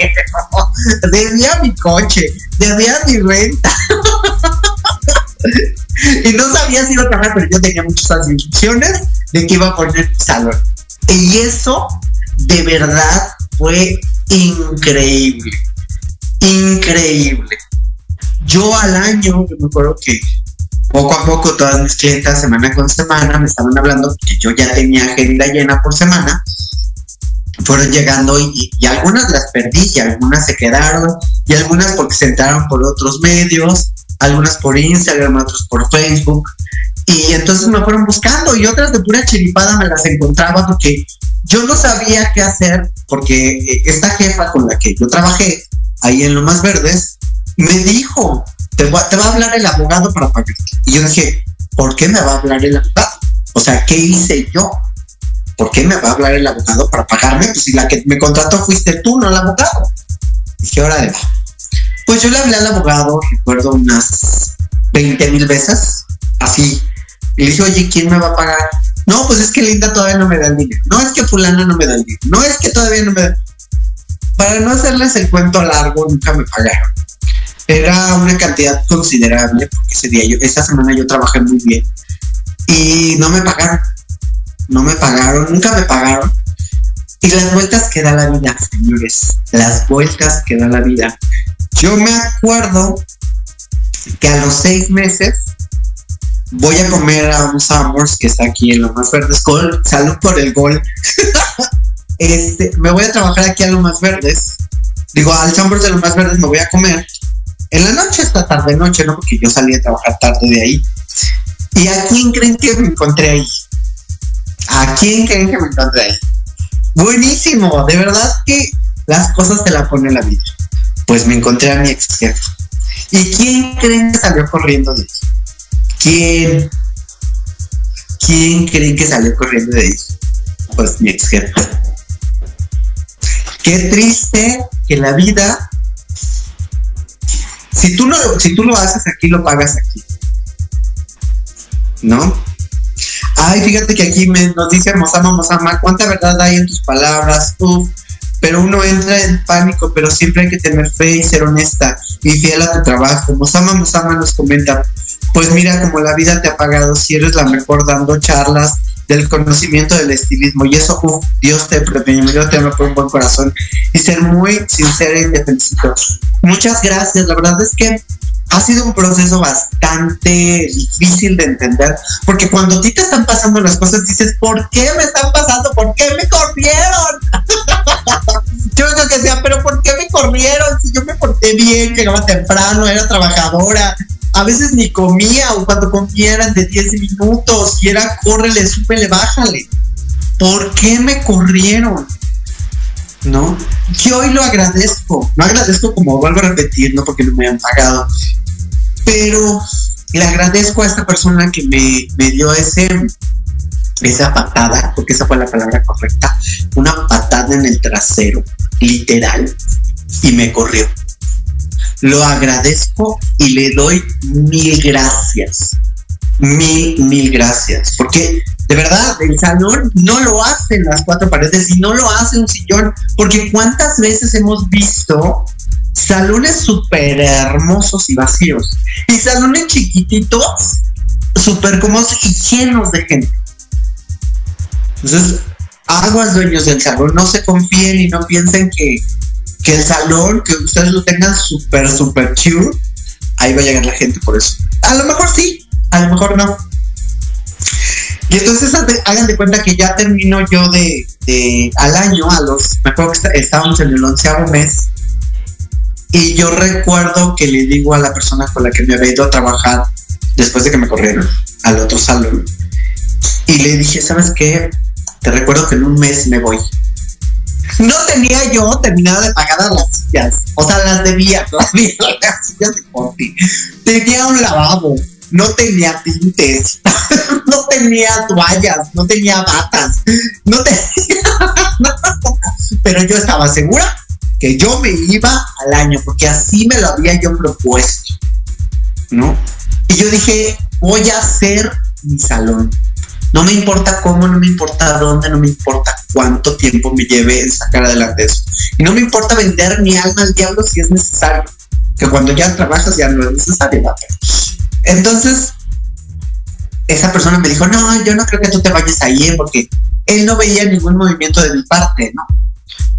debía mi coche, debía mi renta. y no sabía si iba a trabajar, pero yo tenía muchas instrucciones de que iba a poner mi salón. Y eso de verdad fue increíble. Increíble. Yo al año, me acuerdo que poco a poco todas mis clientas, semana con semana, me estaban hablando que yo ya tenía agenda llena por semana fueron llegando y, algunas las perdí y algunas se quedaron y algunas porque se entraron por otros medios, algunas por Instagram, otras por Facebook y entonces me fueron buscando y otras de pura chiripada me las encontraba porque yo no sabía qué hacer porque eh, esta jefa con la que yo trabajé ahí en Lomas Verdes me dijo, te va, te va a hablar el abogado para pagarte. Y yo dije, ¿por qué me va a hablar el abogado? O sea, ¿qué hice yo? ¿Por qué me va a hablar el abogado para pagarme? Pues si la que me contrató fuiste tú, no el abogado. Dije, hora de va. Pues yo le hablé al abogado, recuerdo unas 20 mil veces, así. Y le dije, oye, ¿quién me va a pagar? No, pues es que Linda todavía no me da el dinero. No es que fulana no me da el dinero. No es que todavía no me da. Para no hacerles el cuento largo, nunca me pagaron. Era una cantidad considerable, porque ese día yo, esa semana yo trabajé muy bien. Y no me pagaron no me pagaron, nunca me pagaron. Y las vueltas que da la vida, señores, las vueltas que da la vida. Yo me acuerdo que a los seis meses voy a comer a un Summers que está aquí en Lo Más Verdes. Salud por el gol. este, me voy a trabajar aquí a Lo Más Verdes. Digo, al Summers de Lo Más Verdes me voy a comer. En la noche, esta tarde noche, ¿no? Porque yo salí a trabajar tarde de ahí. ¿Y a quién creen que me encontré ahí? ¿A quién creen que me encontré ahí? Buenísimo, de verdad que las cosas te la pone la vida. pues me encontré a mi ex jefe. ¿Y quién creen que salió corriendo de ahí? ¿Quién? ¿Quién creen que salió corriendo de ahí? Pues mi ex jefe. Qué triste que la vida, si tú, no, si tú lo haces aquí, lo pagas aquí. ¿No? Ay, fíjate que aquí me, nos dice Mosama, Mosama, ¿cuánta verdad hay en tus palabras? Uf, pero uno entra en pánico, pero siempre hay que tener fe y ser honesta y fiel a tu trabajo. Mosama, Mosama nos comenta, pues mira como la vida te ha pagado si eres la mejor dando charlas del conocimiento del estilismo y eso, uf, Dios te premio, Dios te ama por un buen corazón y ser muy sincera y te. Muchas gracias, la verdad es que ha sido un proceso bastante difícil de entender, porque cuando a ti te están pasando las cosas dices, ¿por qué me están pasando? ¿Por qué me corrieron? yo creo que decía, pero ¿por qué me corrieron? Si yo me porté bien, llegaba temprano, era trabajadora, a veces ni comía, o cuando comía de 10 minutos, y era córrele, súbele, bájale. ¿Por qué me corrieron? ¿no? Que hoy lo agradezco, no agradezco como vuelvo a repetir, no porque no me han pagado, pero le agradezco a esta persona que me, me dio ese, esa patada, porque esa fue la palabra correcta, una patada en el trasero, literal, y me corrió. Lo agradezco y le doy mil gracias. Mil, mil gracias. Porque de verdad, el salón no lo hacen las cuatro paredes y no lo hace un sillón. Porque cuántas veces hemos visto salones súper hermosos y vacíos. Y salones chiquititos, súper cómodos y llenos de gente. Entonces, aguas dueños del salón, no se confíen y no piensen que, que el salón, que ustedes lo tengan súper, súper cute, ahí va a llegar la gente por eso. A lo mejor sí, a lo mejor no. Y entonces hagan de cuenta que ya termino yo de, de al año, a los, me acuerdo que estábamos en el onceavo mes, y yo recuerdo que le digo a la persona con la que me había ido a trabajar después de que me corrieron al otro salón. Y le dije, ¿sabes qué? Te recuerdo que en un mes me voy. No tenía yo terminado de pagar las sillas. O sea, las debía, las debía las sillas de Conti. Tenía un lavabo, no tenía tintes, no tenía toallas, no tenía batas, no tenía. Pero yo estaba segura que yo me iba al año, porque así me lo había yo propuesto, ¿no? Y yo dije, voy a hacer mi salón. No me importa cómo, no me importa dónde, no me importa cuánto tiempo me lleve en sacar adelante eso. Y no me importa vender mi alma al diablo si es necesario. Que cuando ya trabajas ya no es necesario. Entonces, esa persona me dijo, no, yo no creo que tú te vayas ahí, porque él no veía ningún movimiento de mi parte, ¿no?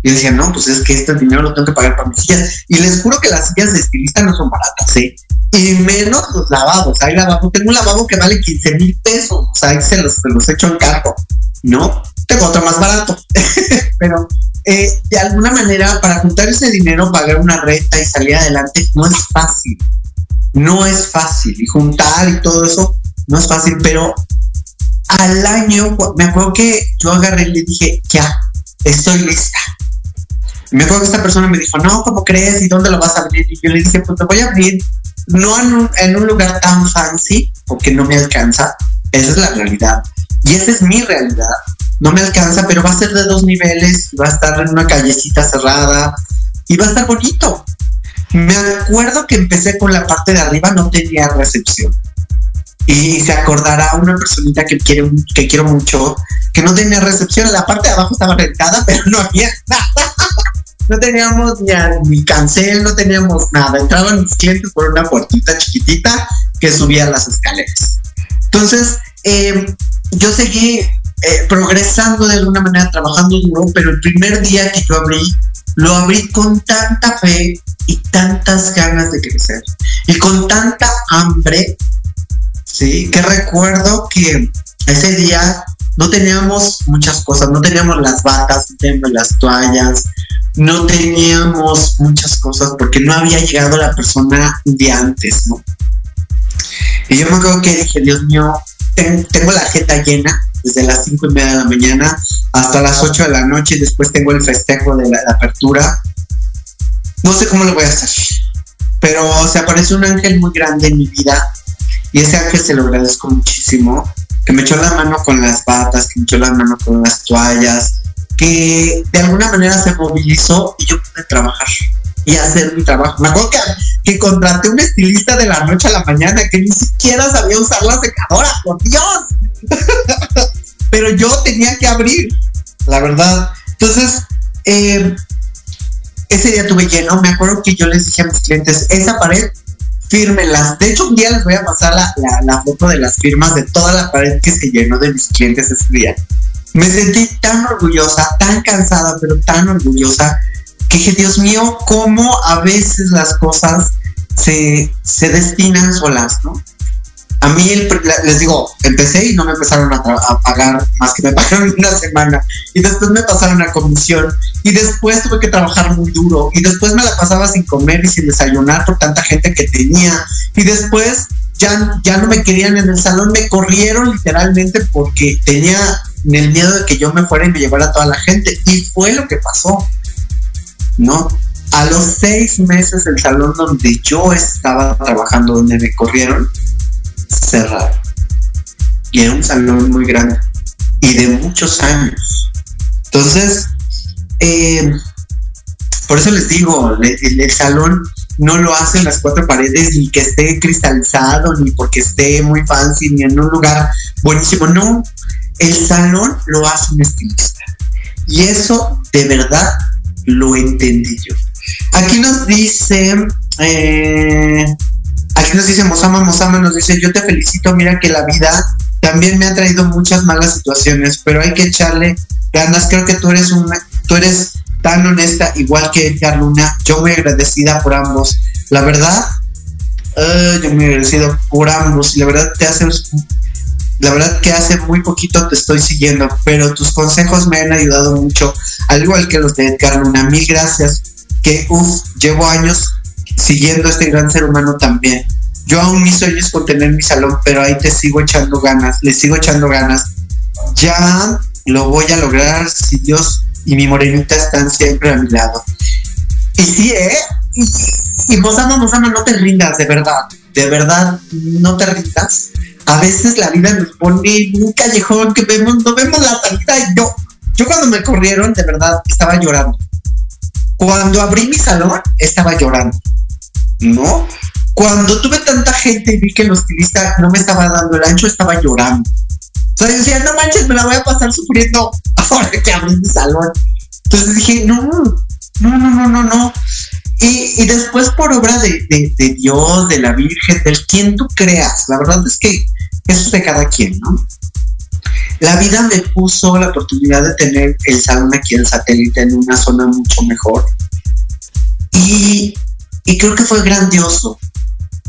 Y decía, no, pues es que este dinero lo tengo que pagar para mis sillas. Y les juro que las sillas de estilista no son baratas, ¿eh? Y menos los lavados. Hay lavabo, tengo un lavabo que vale 15 mil pesos. O sea, ahí se los, se echo en cargo. No, tengo otro más barato. Pero eh, de alguna manera, para juntar ese dinero, pagar una renta y salir adelante, no es fácil. No es fácil. Y juntar y todo eso, no es fácil. Pero al año, me acuerdo que yo agarré y le dije, ya, estoy lista. Me acuerdo que esta persona me dijo, no, ¿cómo crees? ¿Y dónde lo vas a abrir? Y yo le dije, pues te voy a abrir, no en un, en un lugar tan fancy, porque no me alcanza. Esa es la realidad. Y esa es mi realidad. No me alcanza, pero va a ser de dos niveles, va a estar en una callecita cerrada y va a estar bonito. Me acuerdo que empecé con la parte de arriba, no tenía recepción. Y se acordará una personita que, quiere, que quiero mucho, que no tenía recepción. La parte de abajo estaba rentada, pero no había nada. No teníamos ni, cancel, no teníamos nada. Entraban mis clientes por una puertita chiquitita que subía las escaleras. Entonces, em, yo seguí eh, progresando de alguna manera, trabajando duro, pero el primer día que yo abrí, lo abrí con tanta fe y tantas ganas de crecer y con tanta hambre, sí, que recuerdo que ese día no teníamos muchas cosas, no teníamos las batas, no teníamos las toallas, no teníamos muchas cosas porque no había llegado la persona de antes, ¿no? Y yo me acuerdo que dije, Dios mío, tengo la jeta llena desde las cinco y media de la mañana hasta las 8 de la noche y después tengo el festejo de la, apertura. no sé cómo lo voy a hacer, pero se apareció un ángel muy grande en mi vida y ese ángel se lo agradezco muchísimo, que me echó la mano con las patas, que me echó la mano con las toallas, que de alguna manera se movilizó y yo pude trabajar y hacer mi trabajo. Me acuerdo que, que contraté un estilista de la noche a la mañana que ni siquiera sabía usar la secadora, por Dios. Pero yo tenía que abrir, la verdad. Entonces, eh, ese día tuve lleno. Me acuerdo que yo les dije a mis clientes, esa pared, fírmenlas. De hecho, un día les voy a pasar la, la foto de las firmas de toda la pared que se llenó de mis clientes ese día. Me sentí tan orgullosa, tan cansada, pero tan orgullosa que dije, Dios mío, cómo a veces las cosas se, se destinan solas, ¿no? A mí, les digo, empecé y no me empezaron a, pagar más que me pagaron una semana. Y después me pasaron a comisión. Y después tuve que trabajar muy duro. Y después me la pasaba sin comer y sin desayunar por tanta gente que tenía. Y después ya, ya no me querían en el salón. Me corrieron literalmente porque tenía el miedo de que yo me fuera y me llevara a toda la gente. Y fue lo que pasó. ¿no? A los seis meses el salón donde yo estaba trabajando, donde me corrieron, cerraron. Y era un salón muy grande y de muchos años. Entonces, eh, por eso les digo, el, salón no lo hacen las cuatro paredes, ni que esté cristalizado, ni porque esté muy fancy, ni en un lugar buenísimo. No, el salón lo hace un estilista. Y eso de verdad lo entendí yo. Aquí nos dice, eh, aquí nos dice Mosama, Mosama nos dice, yo te felicito, mira que la vida también me ha traído muchas malas situaciones, pero hay que echarle ganas, creo que tú eres una, tú eres tan honesta, igual que Edgar Luna, yo muy agradecida por ambos, la verdad, eh, yo muy agradecido por ambos, la verdad te haces la verdad que hace muy poquito te estoy siguiendo, pero tus consejos me han ayudado mucho, al igual que los de Edgar Luna. Mil gracias, que uff, llevo años siguiendo a este gran ser humano también. Yo aún mis sueños con tener mi salón, pero ahí te sigo echando ganas, le sigo echando ganas. Ya lo voy a lograr si Dios y mi morenita están siempre a mi lado. Y sí, ¿eh? Y, y Mozama, no te rindas, de verdad. De verdad, no te rindas a veces la vida nos pone en un callejón que vemos, no vemos la salida. Yo, yo cuando me corrieron, de verdad, estaba llorando. Cuando abrí mi salón, estaba llorando. ¿No? Cuando tuve tanta gente y vi que el estilista no me estaba dando el ancho, estaba llorando. Yo decía, no manches, me la voy a pasar sufriendo ahora que abrí mi salón. Entonces dije, no, no, no, no, no, no. Y, después por obra de, Dios, de la Virgen, del quien tú creas, la verdad es que eso es de cada quien, ¿no? La vida me puso la oportunidad de tener el salón aquí en satélite en una zona mucho mejor. Y, y creo que fue grandioso.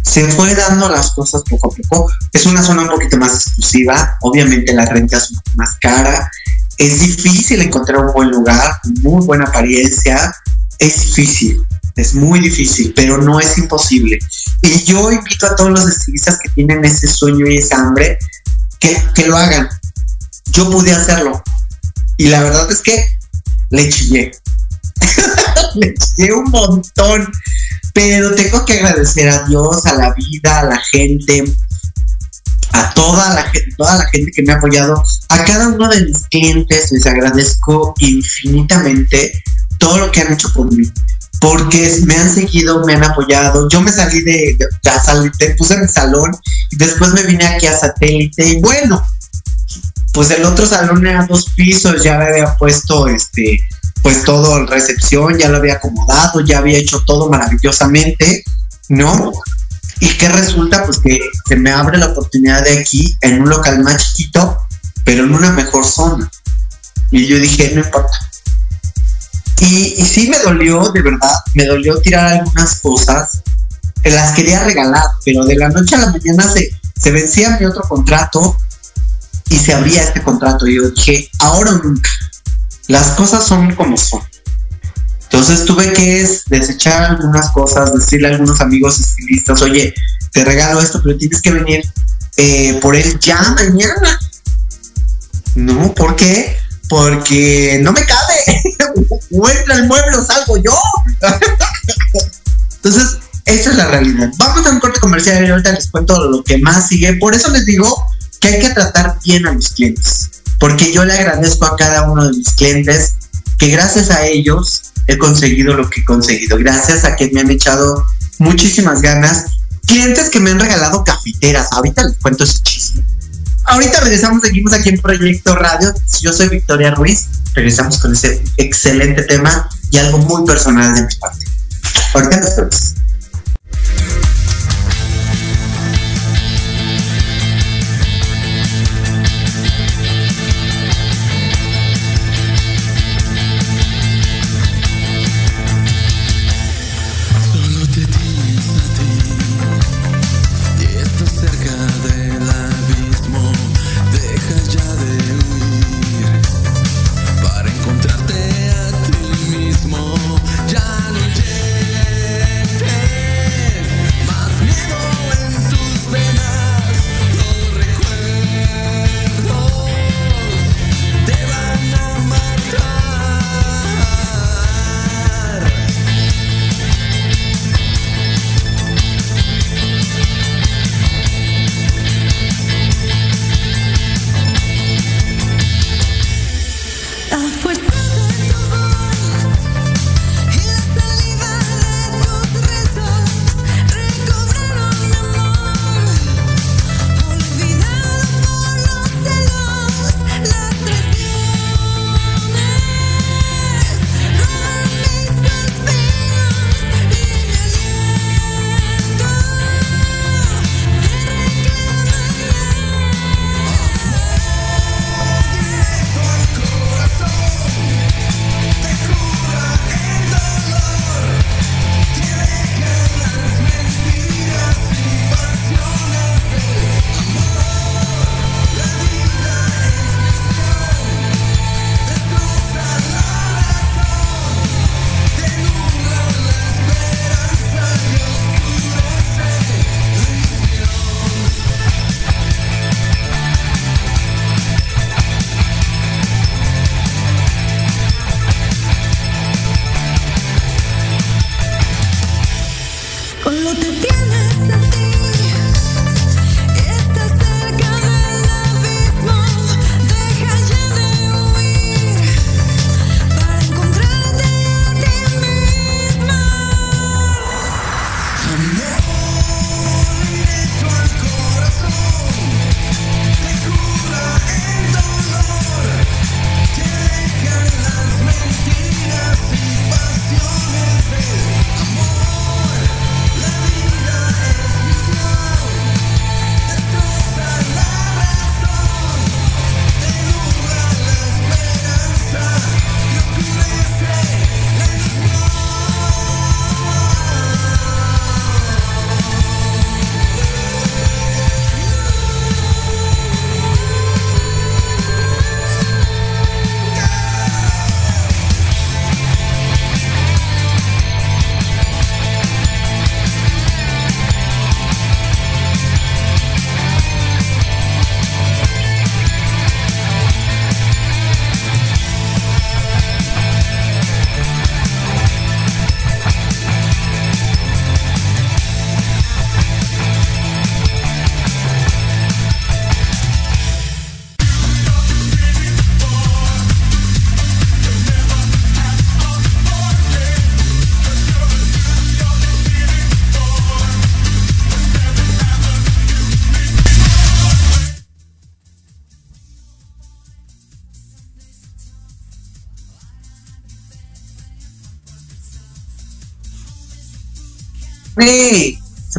Se fue dando las cosas poco a poco. Es una zona un poquito más exclusiva. Obviamente la renta es más cara. Es difícil encontrar un buen lugar, muy buena apariencia. Es difícil es muy difícil, pero no es imposible. Y yo invito a todos los estilistas que tienen ese sueño y esa hambre que, que lo hagan. Yo pude hacerlo. Y la verdad es que le chillé. le chillé un montón. Pero tengo que agradecer a Dios, a la vida, a la gente, a toda la, toda la gente que me ha apoyado, a cada uno de mis clientes les agradezco infinitamente todo lo que han hecho por mí porque me han seguido, me han apoyado. Yo me salí de, ya salí, te puse en el salón y después me vine aquí a satélite y bueno, pues el otro salón era dos pisos, ya me había puesto este, pues todo en recepción, ya lo había acomodado, ya había hecho todo maravillosamente, ¿no? Y qué resulta, pues que se me abre la oportunidad de aquí, en un local más chiquito, pero en una mejor zona. Y yo dije, no importa, y, sí me dolió, de verdad, me dolió tirar algunas cosas. Que las quería regalar, pero de la noche a la mañana se, se vencía mi otro contrato y se abría este contrato. Y yo dije, ahora o nunca. Las cosas son como son. Entonces tuve que desechar algunas cosas, decirle a algunos amigos estilistas, oye, te regalo esto, pero tienes que venir eh, por él ya mañana. No, ¿por qué? Porque no me cabe. o entra el mueble o salgo yo. Entonces, esa es la realidad. Vamos a un corte comercial y ahorita les cuento lo que más sigue. Por eso les digo que hay que tratar bien a los clientes. Porque yo le agradezco a cada uno de mis clientes que gracias a ellos he conseguido lo que he conseguido. Gracias a que me han echado muchísimas ganas. Clientes que me han regalado cafeteras. Ahorita les cuento ese chisme. Ahorita regresamos, seguimos aquí en Proyecto Radio. Yo soy Victoria Ruiz. Regresamos con ese excelente tema y algo muy personal de mi parte. Ahorita nos vemos.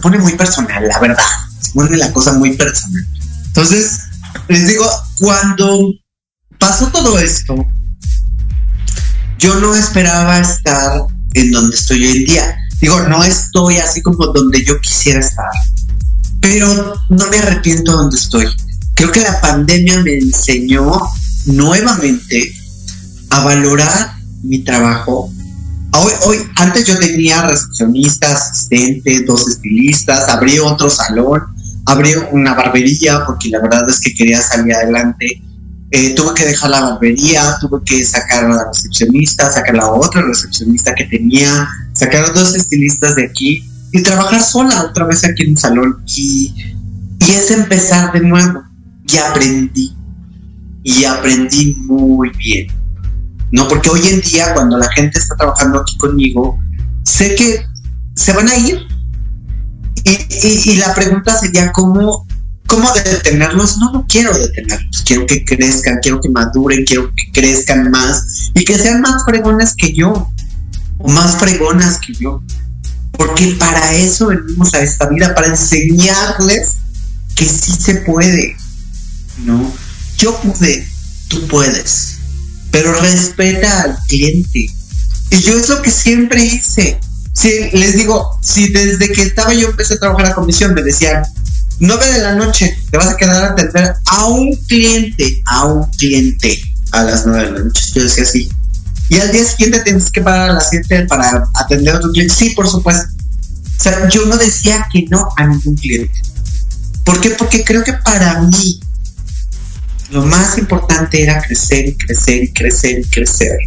Pone muy personal, la verdad. Se pone la cosa muy personal. Entonces, les digo, cuando pasó todo esto, yo no esperaba estar en donde estoy hoy en día. Digo, no estoy así como donde yo quisiera estar, pero no me arrepiento donde estoy. Creo que la pandemia me enseñó nuevamente a valorar mi trabajo, Hoy, antes yo tenía recepcionista, asistente, dos estilistas, abrí otro salón, abrí una barbería porque la verdad es que quería salir adelante. eh, tuve que dejar la barbería, tuve que sacar a la recepcionista, sacar a la otra recepcionista que tenía, sacar a dos estilistas de aquí y trabajar sola otra vez aquí en un salón. Y, y es empezar de nuevo. Y aprendí. Y aprendí muy bien. ¿No? Porque hoy en día, cuando la gente está trabajando aquí conmigo, sé que se van a ir. Y, la pregunta sería, ¿cómo, ¿cómo detenerlos? No, no quiero detenerlos. Quiero que crezcan, quiero que maduren, quiero que crezcan más y que sean más fregones que yo. O más fregonas que yo. Porque para eso venimos a esta vida, para enseñarles que sí se puede. ¿No? Yo pude, tú puedes. Pero respeta al cliente. Y yo es lo que siempre hice. Si les digo, si desde que estaba yo empecé a trabajar a comisión me decían, 9 de la noche, te vas a quedar a atender a un cliente, a un cliente a las 9 de la noche. Yo decía así. Y al día siguiente tienes que parar a las 7 para atender a otro cliente. Sí, por supuesto. O sea, yo no decía que no a ningún cliente. ¿Por qué? Porque creo que para mí lo más importante era crecer y crecer y crecer y crecer.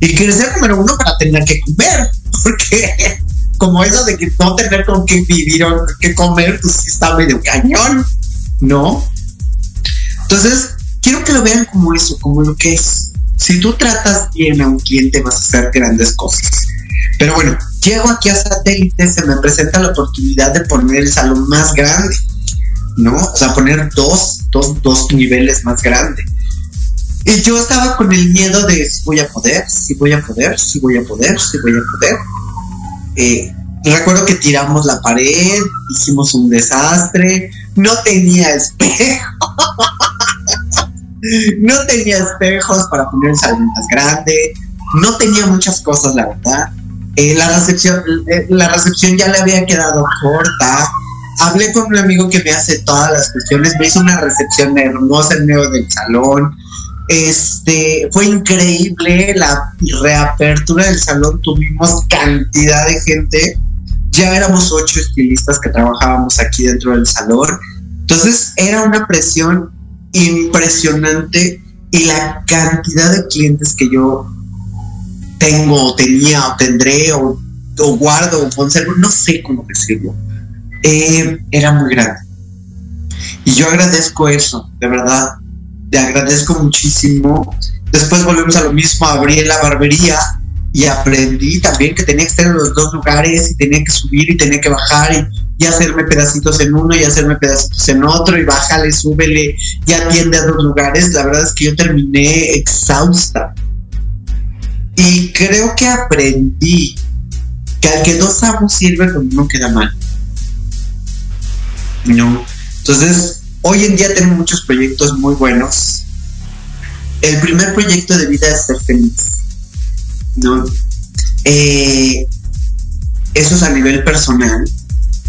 Y crecer número uno para tener que comer, porque como eso de que no tener con qué vivir o qué comer, pues está medio cañón, ¿no? Entonces, quiero que lo vean como eso, como lo que es. Si tú tratas bien a un cliente, vas a hacer grandes cosas. Pero bueno, llego aquí a satélite, se me presenta la oportunidad de poner el salón más grande, ¿no? O sea, poner dos, dos, dos niveles más grandes. Y yo estaba con el miedo de si voy a poder, si voy a poder, si voy a poder, si voy a poder. Eh, recuerdo que tiramos la pared, hicimos un desastre, no tenía espejo, no tenía espejos para poner el salón más grande, no tenía muchas cosas, la verdad. Eh, la recepción, eh, la recepción ya le había quedado corta. Hablé con un amigo que me hace todas las cuestiones, me hizo una recepción hermosa en medio del salón. Este, fue increíble la reapertura del salón, tuvimos cantidad de gente, ya éramos ocho estilistas que trabajábamos aquí dentro del salón, entonces era una presión impresionante y la cantidad de clientes que yo tengo, o tenía, o tendré, o, guardo, o conservo, no sé cómo decirlo, eh, era muy grande. Y yo agradezco eso, de verdad te agradezco muchísimo. Después volvemos a lo mismo, abrí la barbería y aprendí también que tenía que estar en los dos lugares y tenía que subir y tenía que bajar y, hacerme pedacitos en uno y hacerme pedacitos en otro y bájale, súbele y atiende a dos lugares. La verdad es que yo terminé exhausta. Y creo que aprendí que al que dos amos sirve cuando no queda mal. No. Entonces, Hoy en día tengo muchos proyectos muy buenos. El primer proyecto de vida es ser feliz. ¿no? Eh, eso es a nivel personal.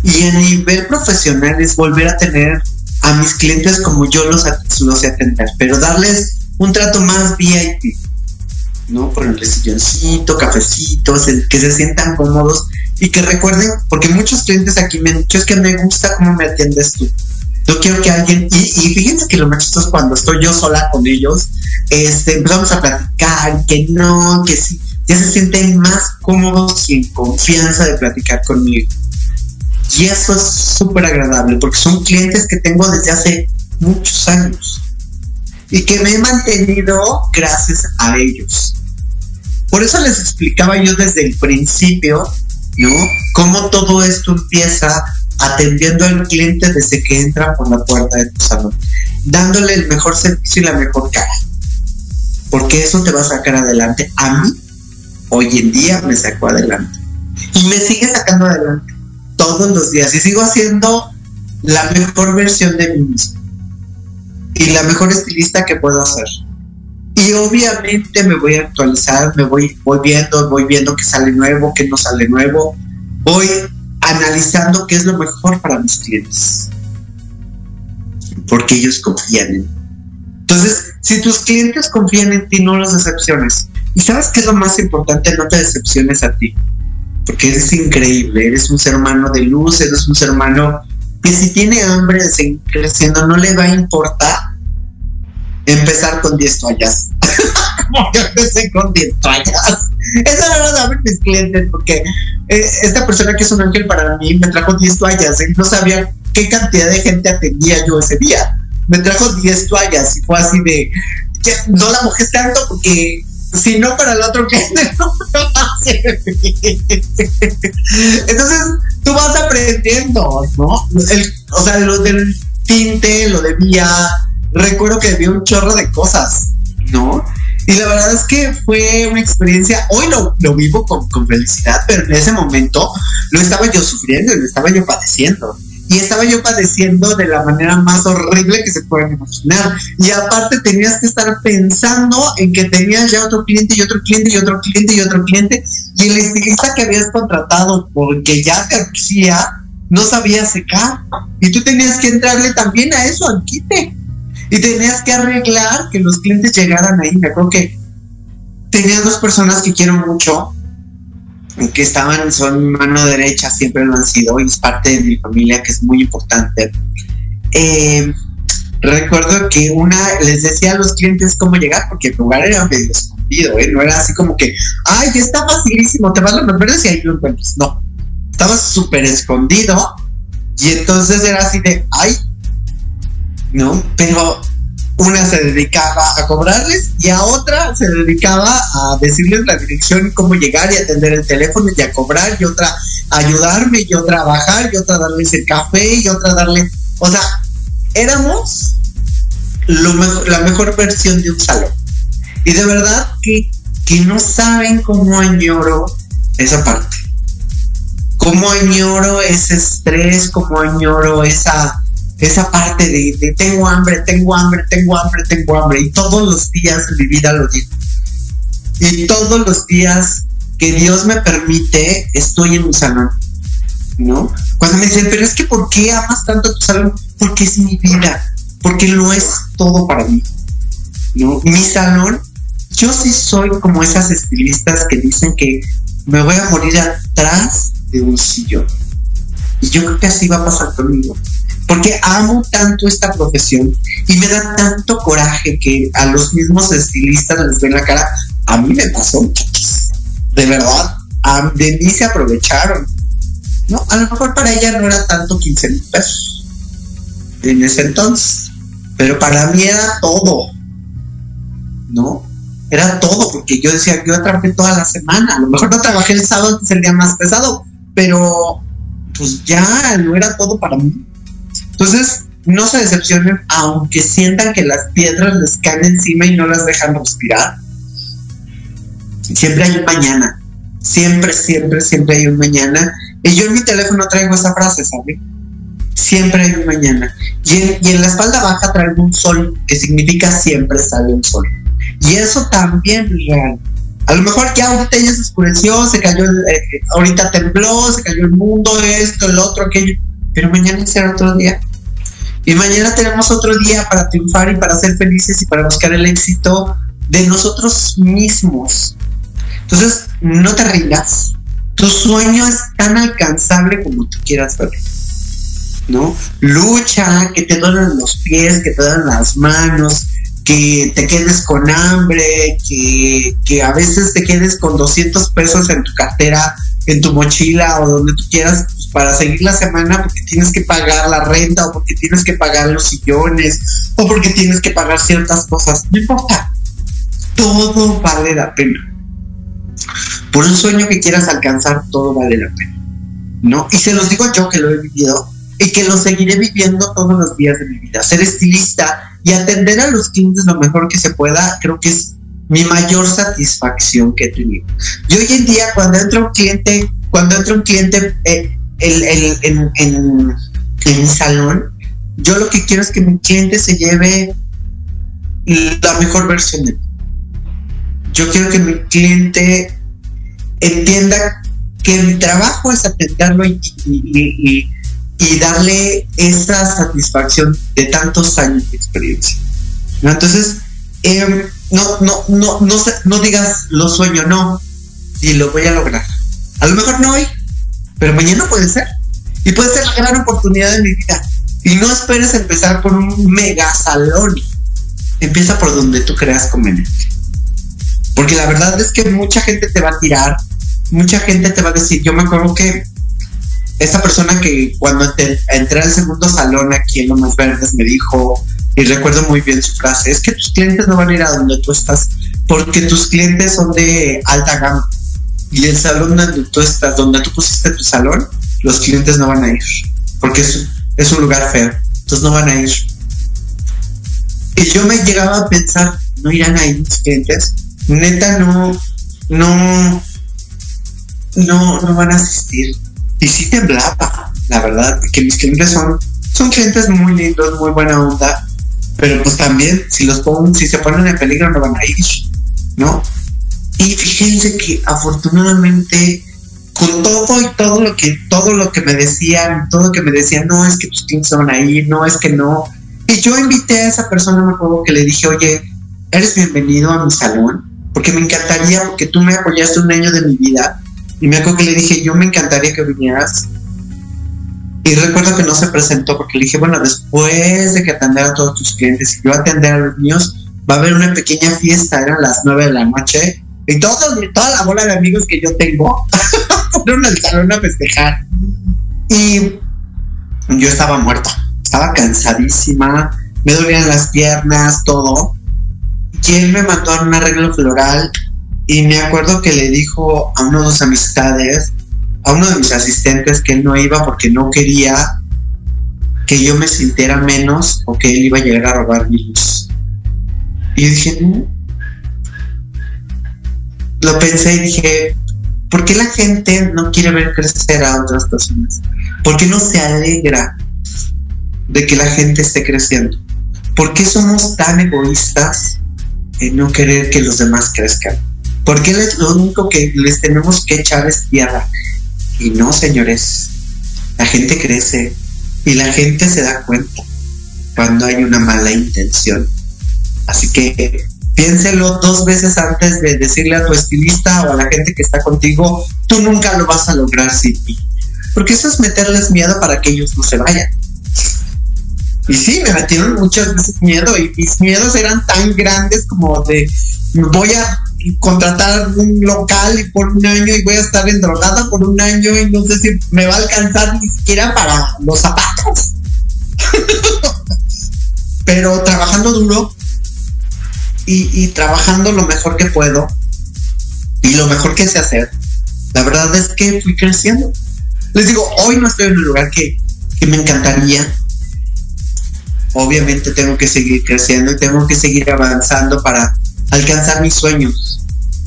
Y a nivel profesional es volver a tener a mis clientes como yo los, los sé atender, pero darles un trato más VIP, ¿no? Ponerles silloncito, cafecitos, que se sientan cómodos y que recuerden, porque muchos clientes aquí me han dicho es que me gusta cómo me atiendes tú. Yo quiero que alguien, y, fíjense que lo más chistoso cuando estoy yo sola con ellos, este, empezamos a platicar, que no, que sí, ya se sienten más cómodos y en confianza de platicar conmigo. Y eso es súper agradable, porque son clientes que tengo desde hace muchos años y que me he mantenido gracias a ellos. Por eso les explicaba yo desde el principio, ¿no? Cómo todo esto empieza atendiendo al cliente desde que entra por la puerta de tu salón, dándole el mejor servicio y la mejor cara. Porque eso te va a sacar adelante. A mí, hoy en día, me sacó adelante. Y me sigue sacando adelante todos los días. Y sigo haciendo la mejor versión de mí mismo. Y la mejor estilista que puedo hacer. Y obviamente me voy a actualizar, me voy, voy viendo, voy viendo que sale nuevo, que no sale nuevo. Voy analizando qué es lo mejor para mis clientes. Porque ellos confían en mí. Entonces, si tus clientes confían en ti, no los decepciones. Y sabes qué es lo más importante, no te decepciones a ti. Porque eres increíble, eres un ser humano de luz, eres un ser humano que si tiene hambre creciendo, no le va a importar empezar con 10 toallas. Yo empecé con 10 toallas. Eso no lo saben mis clientes, porque eh, esta persona que es un ángel para mí me trajo 10 toallas y no sabía qué cantidad de gente atendía yo ese día. Me trajo 10 toallas y fue así de, no la mojé tanto porque si no para el otro cliente no Entonces tú vas aprendiendo, ¿no? O sea, lo del tinte, lo de vía, recuerdo que vi un chorro de cosas, ¿no? Y la verdad es que fue una experiencia, hoy lo, lo vivo con, con, felicidad, pero en ese momento lo estaba yo sufriendo, lo estaba yo padeciendo. Y estaba yo padeciendo de la manera más horrible que se pueden imaginar. Y aparte tenías que estar pensando en que tenías ya otro cliente y otro cliente y otro cliente y otro cliente. Y el estilista que habías contratado porque ya te hacía, no sabía secar. Y tú tenías que entrarle también a eso, al quite y tenías que arreglar que los clientes llegaran ahí. Me acuerdo que tenía dos personas que quiero mucho, que estaban, son mano derecha, siempre lo han sido, y es parte de mi familia que es muy importante. Eh, recuerdo que una les decía a los clientes cómo llegar, porque el lugar era medio escondido, ¿eh? no era así como que, ay, está facilísimo, te vas a los nombres y ahí lo encuentras. No, estaba súper escondido, y entonces era así de, ay, ¿no? Pero una se dedicaba a cobrarles y a otra se dedicaba a decirles la dirección y cómo llegar y atender el teléfono y a cobrar y otra a ayudarme y otra a bajar y otra a darles el café y otra a darle, o sea, éramos la mejor versión de un salón. Y de verdad que, que no saben cómo añoro esa parte. Cómo añoro ese estrés, cómo añoro esa esa parte de, tengo hambre, tengo hambre, tengo hambre, tengo hambre. Y todos los días mi vida lo digo. Y todos los días que Dios me permite, estoy en mi salón. ¿No? Cuando me dicen, pero es que ¿por qué amas tanto tu salón? Porque es mi vida, porque lo es todo para mí. ¿No? Mi salón, yo sí soy como esas estilistas que dicen que me voy a morir atrás de un sillón. Y yo creo que así va a pasar conmigo porque amo tanto esta profesión y me da tanto coraje que a los mismos estilistas les ven la cara. A mí me pasó, de verdad, de mí se aprovecharon. No, a lo mejor para ella no era tanto 15 mil pesos en ese entonces, pero para mí era todo, ¿no? Era todo, porque yo decía, yo trabajé toda la semana, a lo mejor no trabajé el sábado, que es el día más pesado, pero pues ya no era todo para mí. Entonces, no se decepcionen, aunque sientan que las piedras les caen encima y no las dejan respirar. Siempre hay un mañana. Siempre, siempre, siempre hay un mañana. Y yo en mi teléfono traigo esa frase, ¿sabe? Siempre hay un mañana. Y en, y en la espalda baja traigo un sol, que significa siempre sale un sol. Y eso también es real. A lo mejor ya ahorita ya se oscureció, se cayó, eh, ahorita tembló, se cayó el mundo, esto, el otro, aquello pero mañana será otro día. Y mañana tenemos otro día para triunfar y para ser felices y para buscar el éxito de nosotros mismos. Entonces, no te rindas. Tu sueño es tan alcanzable como tú quieras verlo. ¿No? Lucha, que te duelen los pies, que te duelen las manos, que te quedes con hambre, que, que a veces te quedes con 200 pesos en tu cartera, en tu mochila o donde tú quieras, para seguir la semana porque tienes que pagar la renta o porque tienes que pagar los sillones o porque tienes que pagar ciertas cosas. No importa. Todo vale la pena. Por un sueño que quieras alcanzar, todo vale la pena. ¿No? Y se los digo yo que lo he vivido y que lo seguiré viviendo todos los días de mi vida. Ser estilista y atender a los clientes lo mejor que se pueda, creo que es mi mayor satisfacción que he tenido. Y hoy en día, cuando entra un cliente, cuando entra un cliente eh, el, en, en, mi salón, yo lo que quiero es que mi cliente se lleve la mejor versión de mí. Yo quiero que mi cliente entienda que mi trabajo es atenderlo y, y, darle esa satisfacción de tantos años de experiencia. Entonces, em, no, no, no, no, no digas lo sueño, no, y lo voy a lograr. A lo mejor no hoy, pero mañana puede ser. Y puede ser la gran oportunidad de mi vida. Y no esperes empezar por un mega salón. empieza por donde tú creas conveniente. Porque la verdad es que mucha gente te va a tirar, mucha gente te va a decir, yo me acuerdo que esa persona que cuando entré al segundo salón aquí en Lomas Verdes me dijo, y recuerdo muy bien su frase, es que tus clientes no van a ir a donde tú estás, porque tus clientes son de alta gama. Y el salón donde tú estás, donde tú pusiste tu salón, los clientes no van a ir, porque es, un lugar feo, entonces no van a ir. Y yo me llegaba a pensar, no irán a ir mis clientes, neta no, no, no, no van a asistir. Y sí temblaba, la verdad, que mis clientes son, son clientes muy lindos, muy buena onda, pero pues también si los pongo, si se ponen en peligro no van a ir, ¿no? Y fíjense que afortunadamente con todo y todo lo que todo lo que me decían, todo lo que me decían, no es que tus clientes van a ir, no es que no. Y yo invité a esa persona, me acuerdo que le dije, oye, eres bienvenido a mi salón, porque me encantaría, porque tú me apoyaste un año de mi vida. Y me acuerdo que le dije, yo me encantaría que vinieras. Y recuerdo que no se presentó porque le dije, bueno, después de que atender a todos tus clientes y yo atender a los míos, va a haber una pequeña fiesta, eran las nueve de la noche. Y todos, toda la bola de amigos que yo tengo fueron al salón a festejar. Y yo estaba muerta, estaba cansadísima, me dolían las piernas, todo. Y él me mandó a un arreglo floral y me acuerdo que le dijo a uno de sus amistades, a uno de mis asistentes que él no iba porque no quería que yo me sintiera menos o que él iba a llegar a robar mi luz. Y dije, no. Lo pensé y dije, ¿por qué la gente no quiere ver crecer a otras personas? ¿Por qué no se alegra de que la gente esté creciendo? ¿Por qué somos tan egoístas en no querer que los demás crezcan? ¿Por qué lo único que les tenemos que echar es tierra? Y no, señores, la gente crece y la gente se da cuenta cuando hay una mala intención. Así que piénselo dos veces antes de decirle a tu estilista o a la gente que está contigo, tú nunca lo vas a lograr sin mí. Porque eso es meterles miedo para que ellos no se vayan. Y sí, me metieron muchas veces miedo y mis miedos eran tan grandes como de voy a contratar un local y por un año y voy a estar endrogada por un año y no sé si me va a alcanzar ni siquiera para los zapatos. Pero trabajando duro y, trabajando lo mejor que puedo y lo mejor que sé hacer, la verdad es que fui creciendo. Les digo, hoy no estoy en el lugar que, que me encantaría. Obviamente tengo que seguir creciendo y tengo que seguir avanzando para alcanzar mis sueños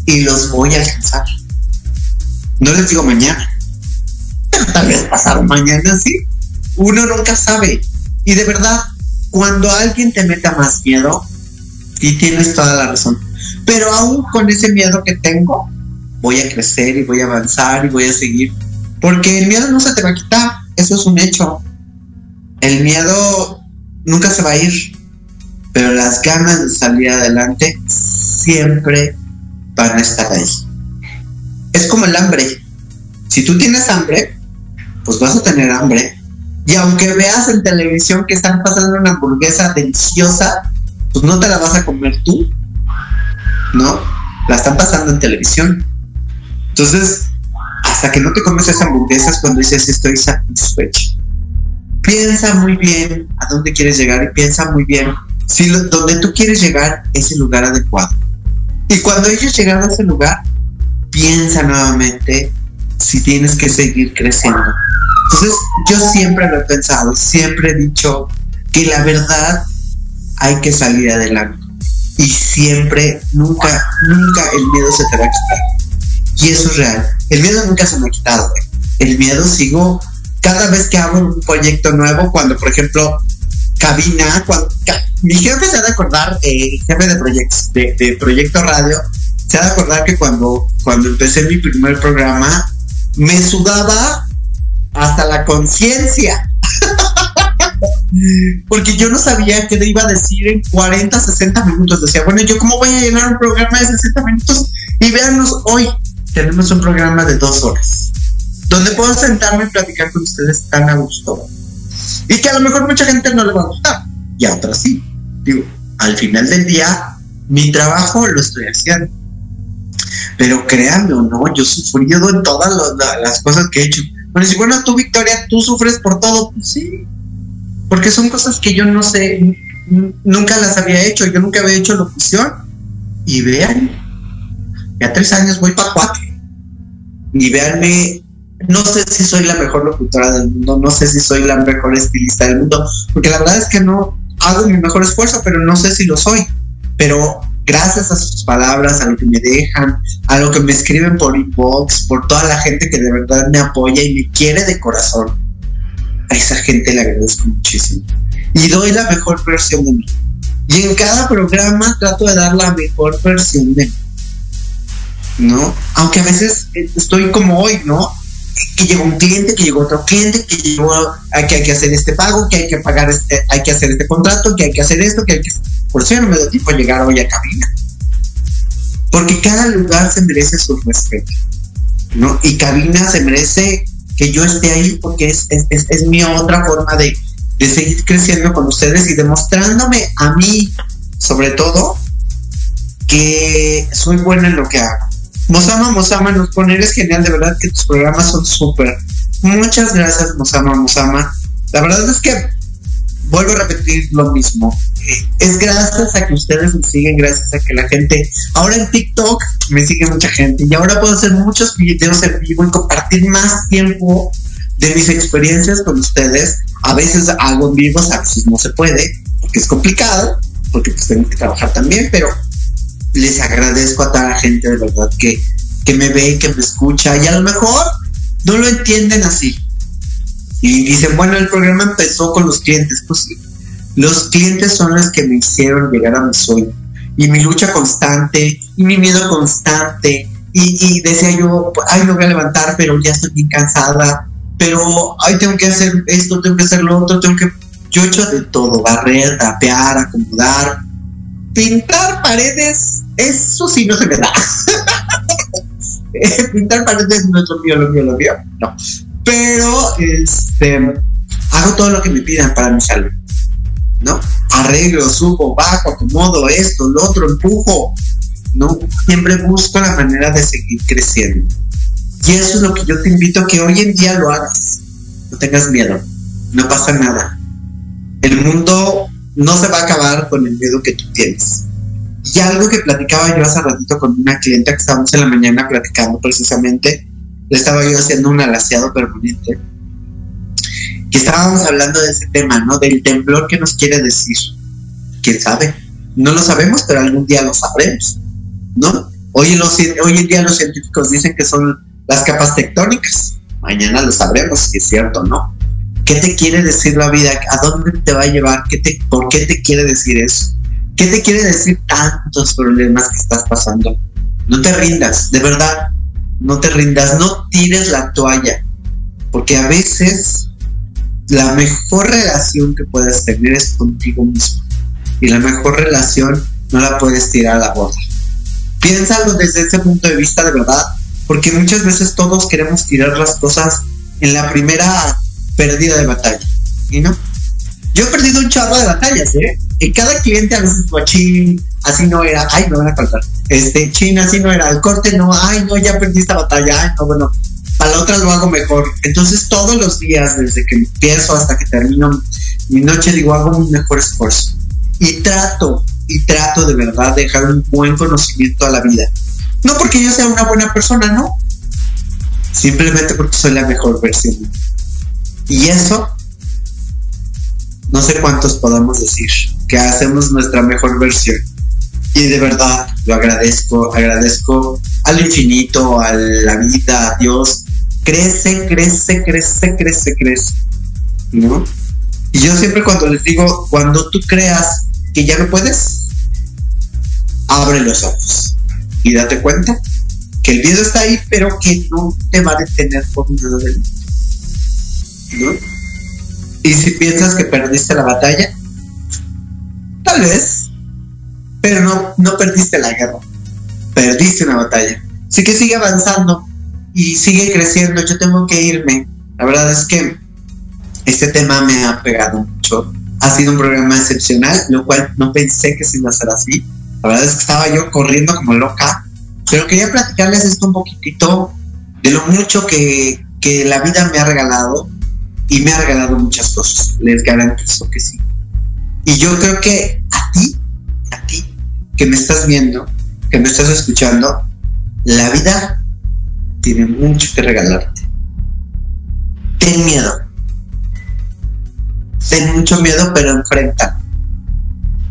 y los voy a alcanzar. No les digo mañana, tal vez pasado mañana sí. Uno nunca sabe. Y de verdad, cuando alguien te meta más miedo, y tienes toda la razón. Pero aún con ese miedo que tengo, voy a crecer y voy a avanzar y voy a seguir. Porque el miedo no se te va a quitar, eso es un hecho. El miedo nunca se va a ir pero las ganas de salir adelante siempre van a estar ahí. Es como el hambre. Si tú tienes hambre, pues vas a tener hambre. Y aunque veas en televisión que están pasando una hamburguesa deliciosa, pues no te la vas a comer tú. ¿No? La están pasando en televisión. Entonces, hasta que no te comes esa hamburguesa es cuando dices estoy satisfecho. Piensa muy bien a dónde quieres llegar y piensa muy bien si donde tú quieres llegar es el lugar adecuado. Y cuando ellos llegan a ese lugar, piensa nuevamente si tienes que seguir creciendo. Entonces, yo siempre lo he pensado, siempre he dicho que la verdad hay que salir adelante. Y siempre, nunca, nunca el miedo se te va a quitar. Y eso es real. El miedo nunca se me ha quitado. El miedo sigo cada vez que hago un proyecto nuevo, cuando por ejemplo cabina, cuando, mi jefe se ha de acordar, eh, jefe de, proyectos, de, Proyecto Radio, se ha de acordar que cuando, cuando empecé mi primer programa, me sudaba hasta la conciencia. Porque yo no sabía qué le iba a decir en 40, 60 minutos. Decía, bueno, ¿yo cómo voy a llenar un programa de 60 minutos? Y véanos, hoy tenemos un programa de dos horas, donde puedo sentarme y platicar con ustedes tan a gusto. Y que a lo mejor mucha gente no le va a gustar y a otras sí. Digo, al final del día, mi trabajo lo estoy haciendo. Pero créanme o no, yo he sufrido en todas las cosas que he hecho. Bueno, si bueno, tú, Victoria, tú sufres por todo, pues sí. Porque son cosas que yo no sé, nunca las había hecho, yo nunca había hecho locución. Y vean, ya tres años voy para cuatro. Y véanme, no sé si soy la mejor locutora del mundo, no sé si soy la mejor estilista del mundo, porque la verdad es que no hago mi mejor esfuerzo, pero no sé si lo soy. Pero gracias a sus palabras, a lo que me dejan, a lo que me escriben por inbox, por toda la gente que de verdad me apoya y me quiere de corazón, a esa gente le agradezco muchísimo. Y doy la mejor versión de mí. Y en cada programa trato de dar la mejor versión de mí. ¿No? Aunque a veces estoy como hoy, ¿no? que llegó un cliente, que llegó otro cliente, que llegó que hay que hacer este pago, que hay que pagar este, hay que hacer este contrato, que hay que hacer esto, que hay que por eso no me da tiempo a llegar hoy a cabina. Porque cada lugar se merece su respeto. ¿no? Y cabina se merece que yo esté ahí porque es, es, mi otra forma de, de seguir creciendo con ustedes y demostrándome a mí, sobre todo, que soy buena en lo que hago Mosama, Mosama nos pone, eres genial, de verdad que tus programas son súper. Muchas gracias, Mosama, Mosama. La verdad es que vuelvo a repetir lo mismo. Es gracias a que ustedes me siguen, gracias a que la gente. Ahora en TikTok me sigue mucha gente y ahora puedo hacer muchos videos en vivo y compartir más tiempo de mis experiencias con ustedes. A veces hago en vivo, a veces no se puede, porque es complicado, porque pues tengo que trabajar también, pero les agradezco a toda la gente de verdad que, que me ve, que me escucha y a lo mejor no lo entienden así. Y dicen, bueno, el programa empezó con los clientes. Pues sí, los clientes son los que me hicieron llegar a mi sueño. Y mi lucha constante, y mi miedo constante. Y, decía yo, ay, me voy a levantar, pero ya estoy bien cansada. Pero, ay, tengo que hacer esto, tengo que hacer lo otro, tengo que... Yo he hecho de todo, barrer, tapear, acomodar, pintar paredes, eso sí no se me da. pintar paredes no es lo mío, lo mío, lo mío. No. Pero este hago todo lo que me pidan para mi salud. ¿No? Arreglo, subo, bajo, acomodo esto, lo otro, empujo. ¿No? Siempre busco la manera de seguir creciendo. Y eso es lo que yo te invito a que hoy en día lo hagas. No tengas miedo. No pasa nada. El mundo no se va a acabar con el miedo que tú tienes. Y algo que platicaba yo hace ratito con una clienta que estábamos en la mañana platicando precisamente, le estaba yo haciendo un alaciado permanente, estábamos hablando de ese tema, ¿no? Del temblor que nos quiere decir. ¿Quién sabe? No lo sabemos, pero algún día lo sabremos, ¿no? Hoy, en día los científicos dicen que son las capas tectónicas. Mañana lo sabremos si es cierto no. ¿Qué te quiere decir la vida? ¿A dónde te va a llevar? ¿Qué te, ¿Por qué te quiere decir eso? ¿Qué te quiere decir tantos problemas que estás pasando? No te rindas, de verdad, no te rindas, no tires la toalla, porque a veces la mejor relación que puedes tener es contigo mismo y la mejor relación no la puedes tirar a la borda. Piénsalo desde ese punto de vista de verdad, porque muchas veces todos queremos tirar las cosas en la primera pérdida de batalla. ¿Y no? Yo he perdido un chorro de batallas, ¿eh? Y cada cliente a veces fue así no era, ay, me van a cortar. Este, chin, así no era, el corte no, ay, no, ya perdí esta batalla, ay, no, bueno, para la otra lo hago mejor. Entonces, todos los días, desde que empiezo hasta que termino mi noche, digo, hago un mejor esfuerzo. Y trato, y trato de verdad de dejar un buen conocimiento a la vida. No porque yo sea una buena persona, no. Simplemente porque soy la mejor versión. Y eso, no sé cuántos podamos decir, que hacemos nuestra mejor versión. Y de verdad lo agradezco, agradezco al infinito, a la vida, a Dios. Crece, crece, crece, crece, crece. ¿No? Y yo siempre cuando les digo, cuando tú creas que ya no puedes, abre los ojos y date cuenta que el miedo está ahí, pero que no te va a detener por nada del mundo. ¿no? Y si piensas que perdiste la batalla, tal vez, pero no, no perdiste la guerra, perdiste una batalla. Así que sigue avanzando y sigue creciendo. Yo tengo que irme. La verdad es que este tema me ha pegado mucho. Ha sido un programa excepcional, lo cual no pensé que se iba a ser así. La verdad es que estaba yo corriendo como loca, pero quería platicarles esto un poquitito de lo mucho que, que la vida me ha regalado y me ha regalado muchas cosas. Les garantizo que sí. Y yo creo que a ti, a ti, que me estás viendo, que me estás escuchando, la vida tiene mucho que regalarte. Ten miedo. Ten mucho miedo, pero enfrenta.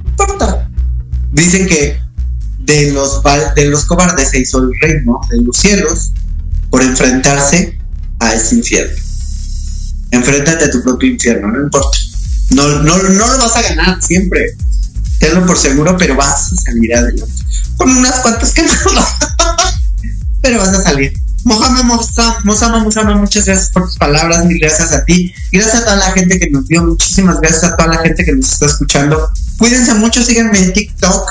No importa. Dicen que de los, de los cobardes se hizo el reino de los cielos por enfrentarse a ese infierno. Enfréntate a tu propio infierno, no importa. No, no, no lo vas a ganar siempre. Tenlo por seguro, pero vas a salir adelante. Con unas cuantas que no. pero vas a salir. Mohamed Mosama, Mosama, muchas gracias por tus palabras, mil gracias a ti. Gracias a toda la gente que nos vio, muchísimas gracias a toda la gente que nos está escuchando. Cuídense mucho, síganme en TikTok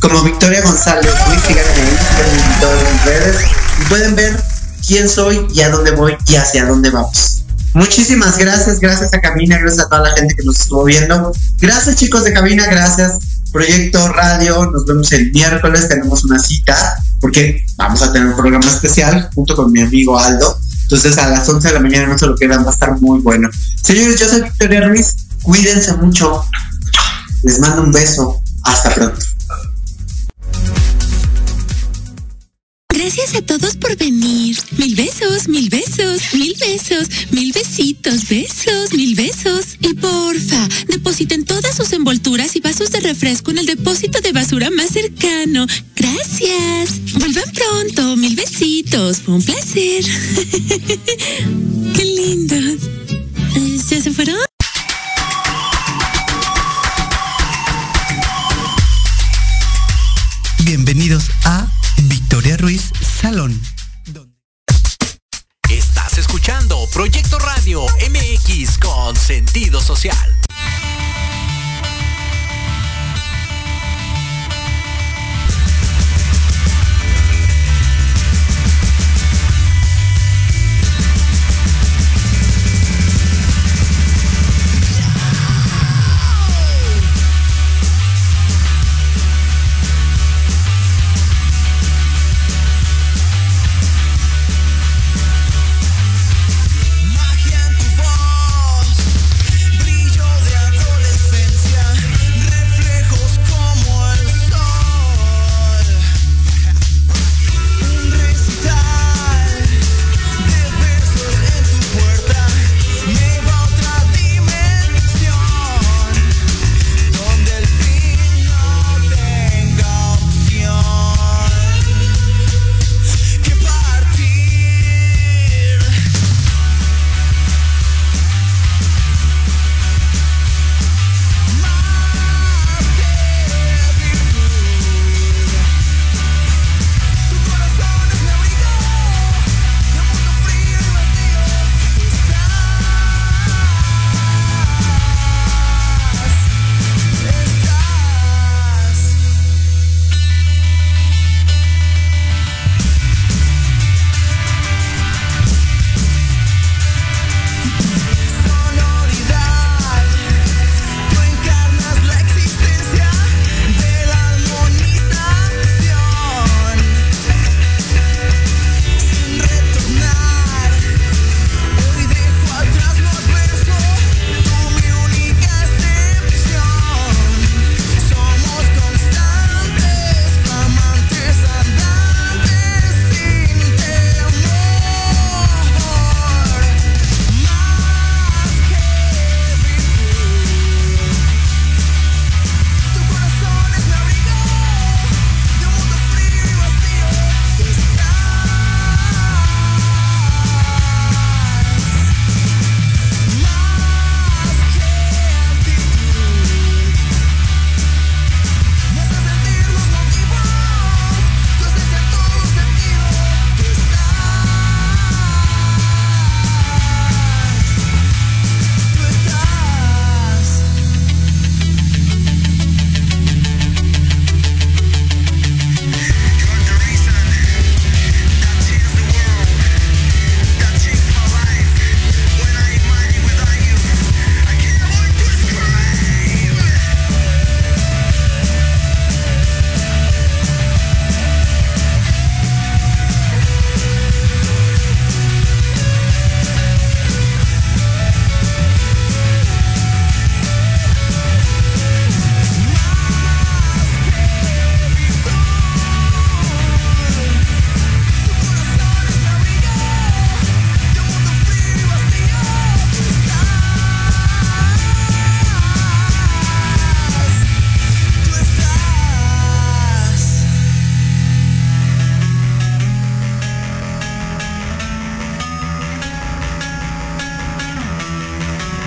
como Victoria González. Síganme en todas mis redes y pueden ver quién soy y a dónde voy y hacia dónde vamos. Muchísimas gracias, gracias a Cabina, gracias a toda la gente que nos estuvo viendo. Gracias chicos de Cabina, gracias Proyecto Radio, nos vemos el miércoles, tenemos una cita porque vamos a tener un programa especial junto con mi amigo Aldo. Entonces a las 11 de la mañana no se lo quedan, va a estar muy bueno. Señores, yo soy Victoria Ruiz, cuídense mucho. Les mando un beso. Hasta pronto. Gracias a todos por venir. Mil besos, mil besos, mil besos, mil besitos, besos, mil besos. Y porfa, depositen todas sus envolturas y vasos de refresco en el depósito de basura más cercano. Gracias. Vuelvan pronto, mil besitos. Fue un placer. Qué lindos. ¿Ya se fueron? Bienvenidos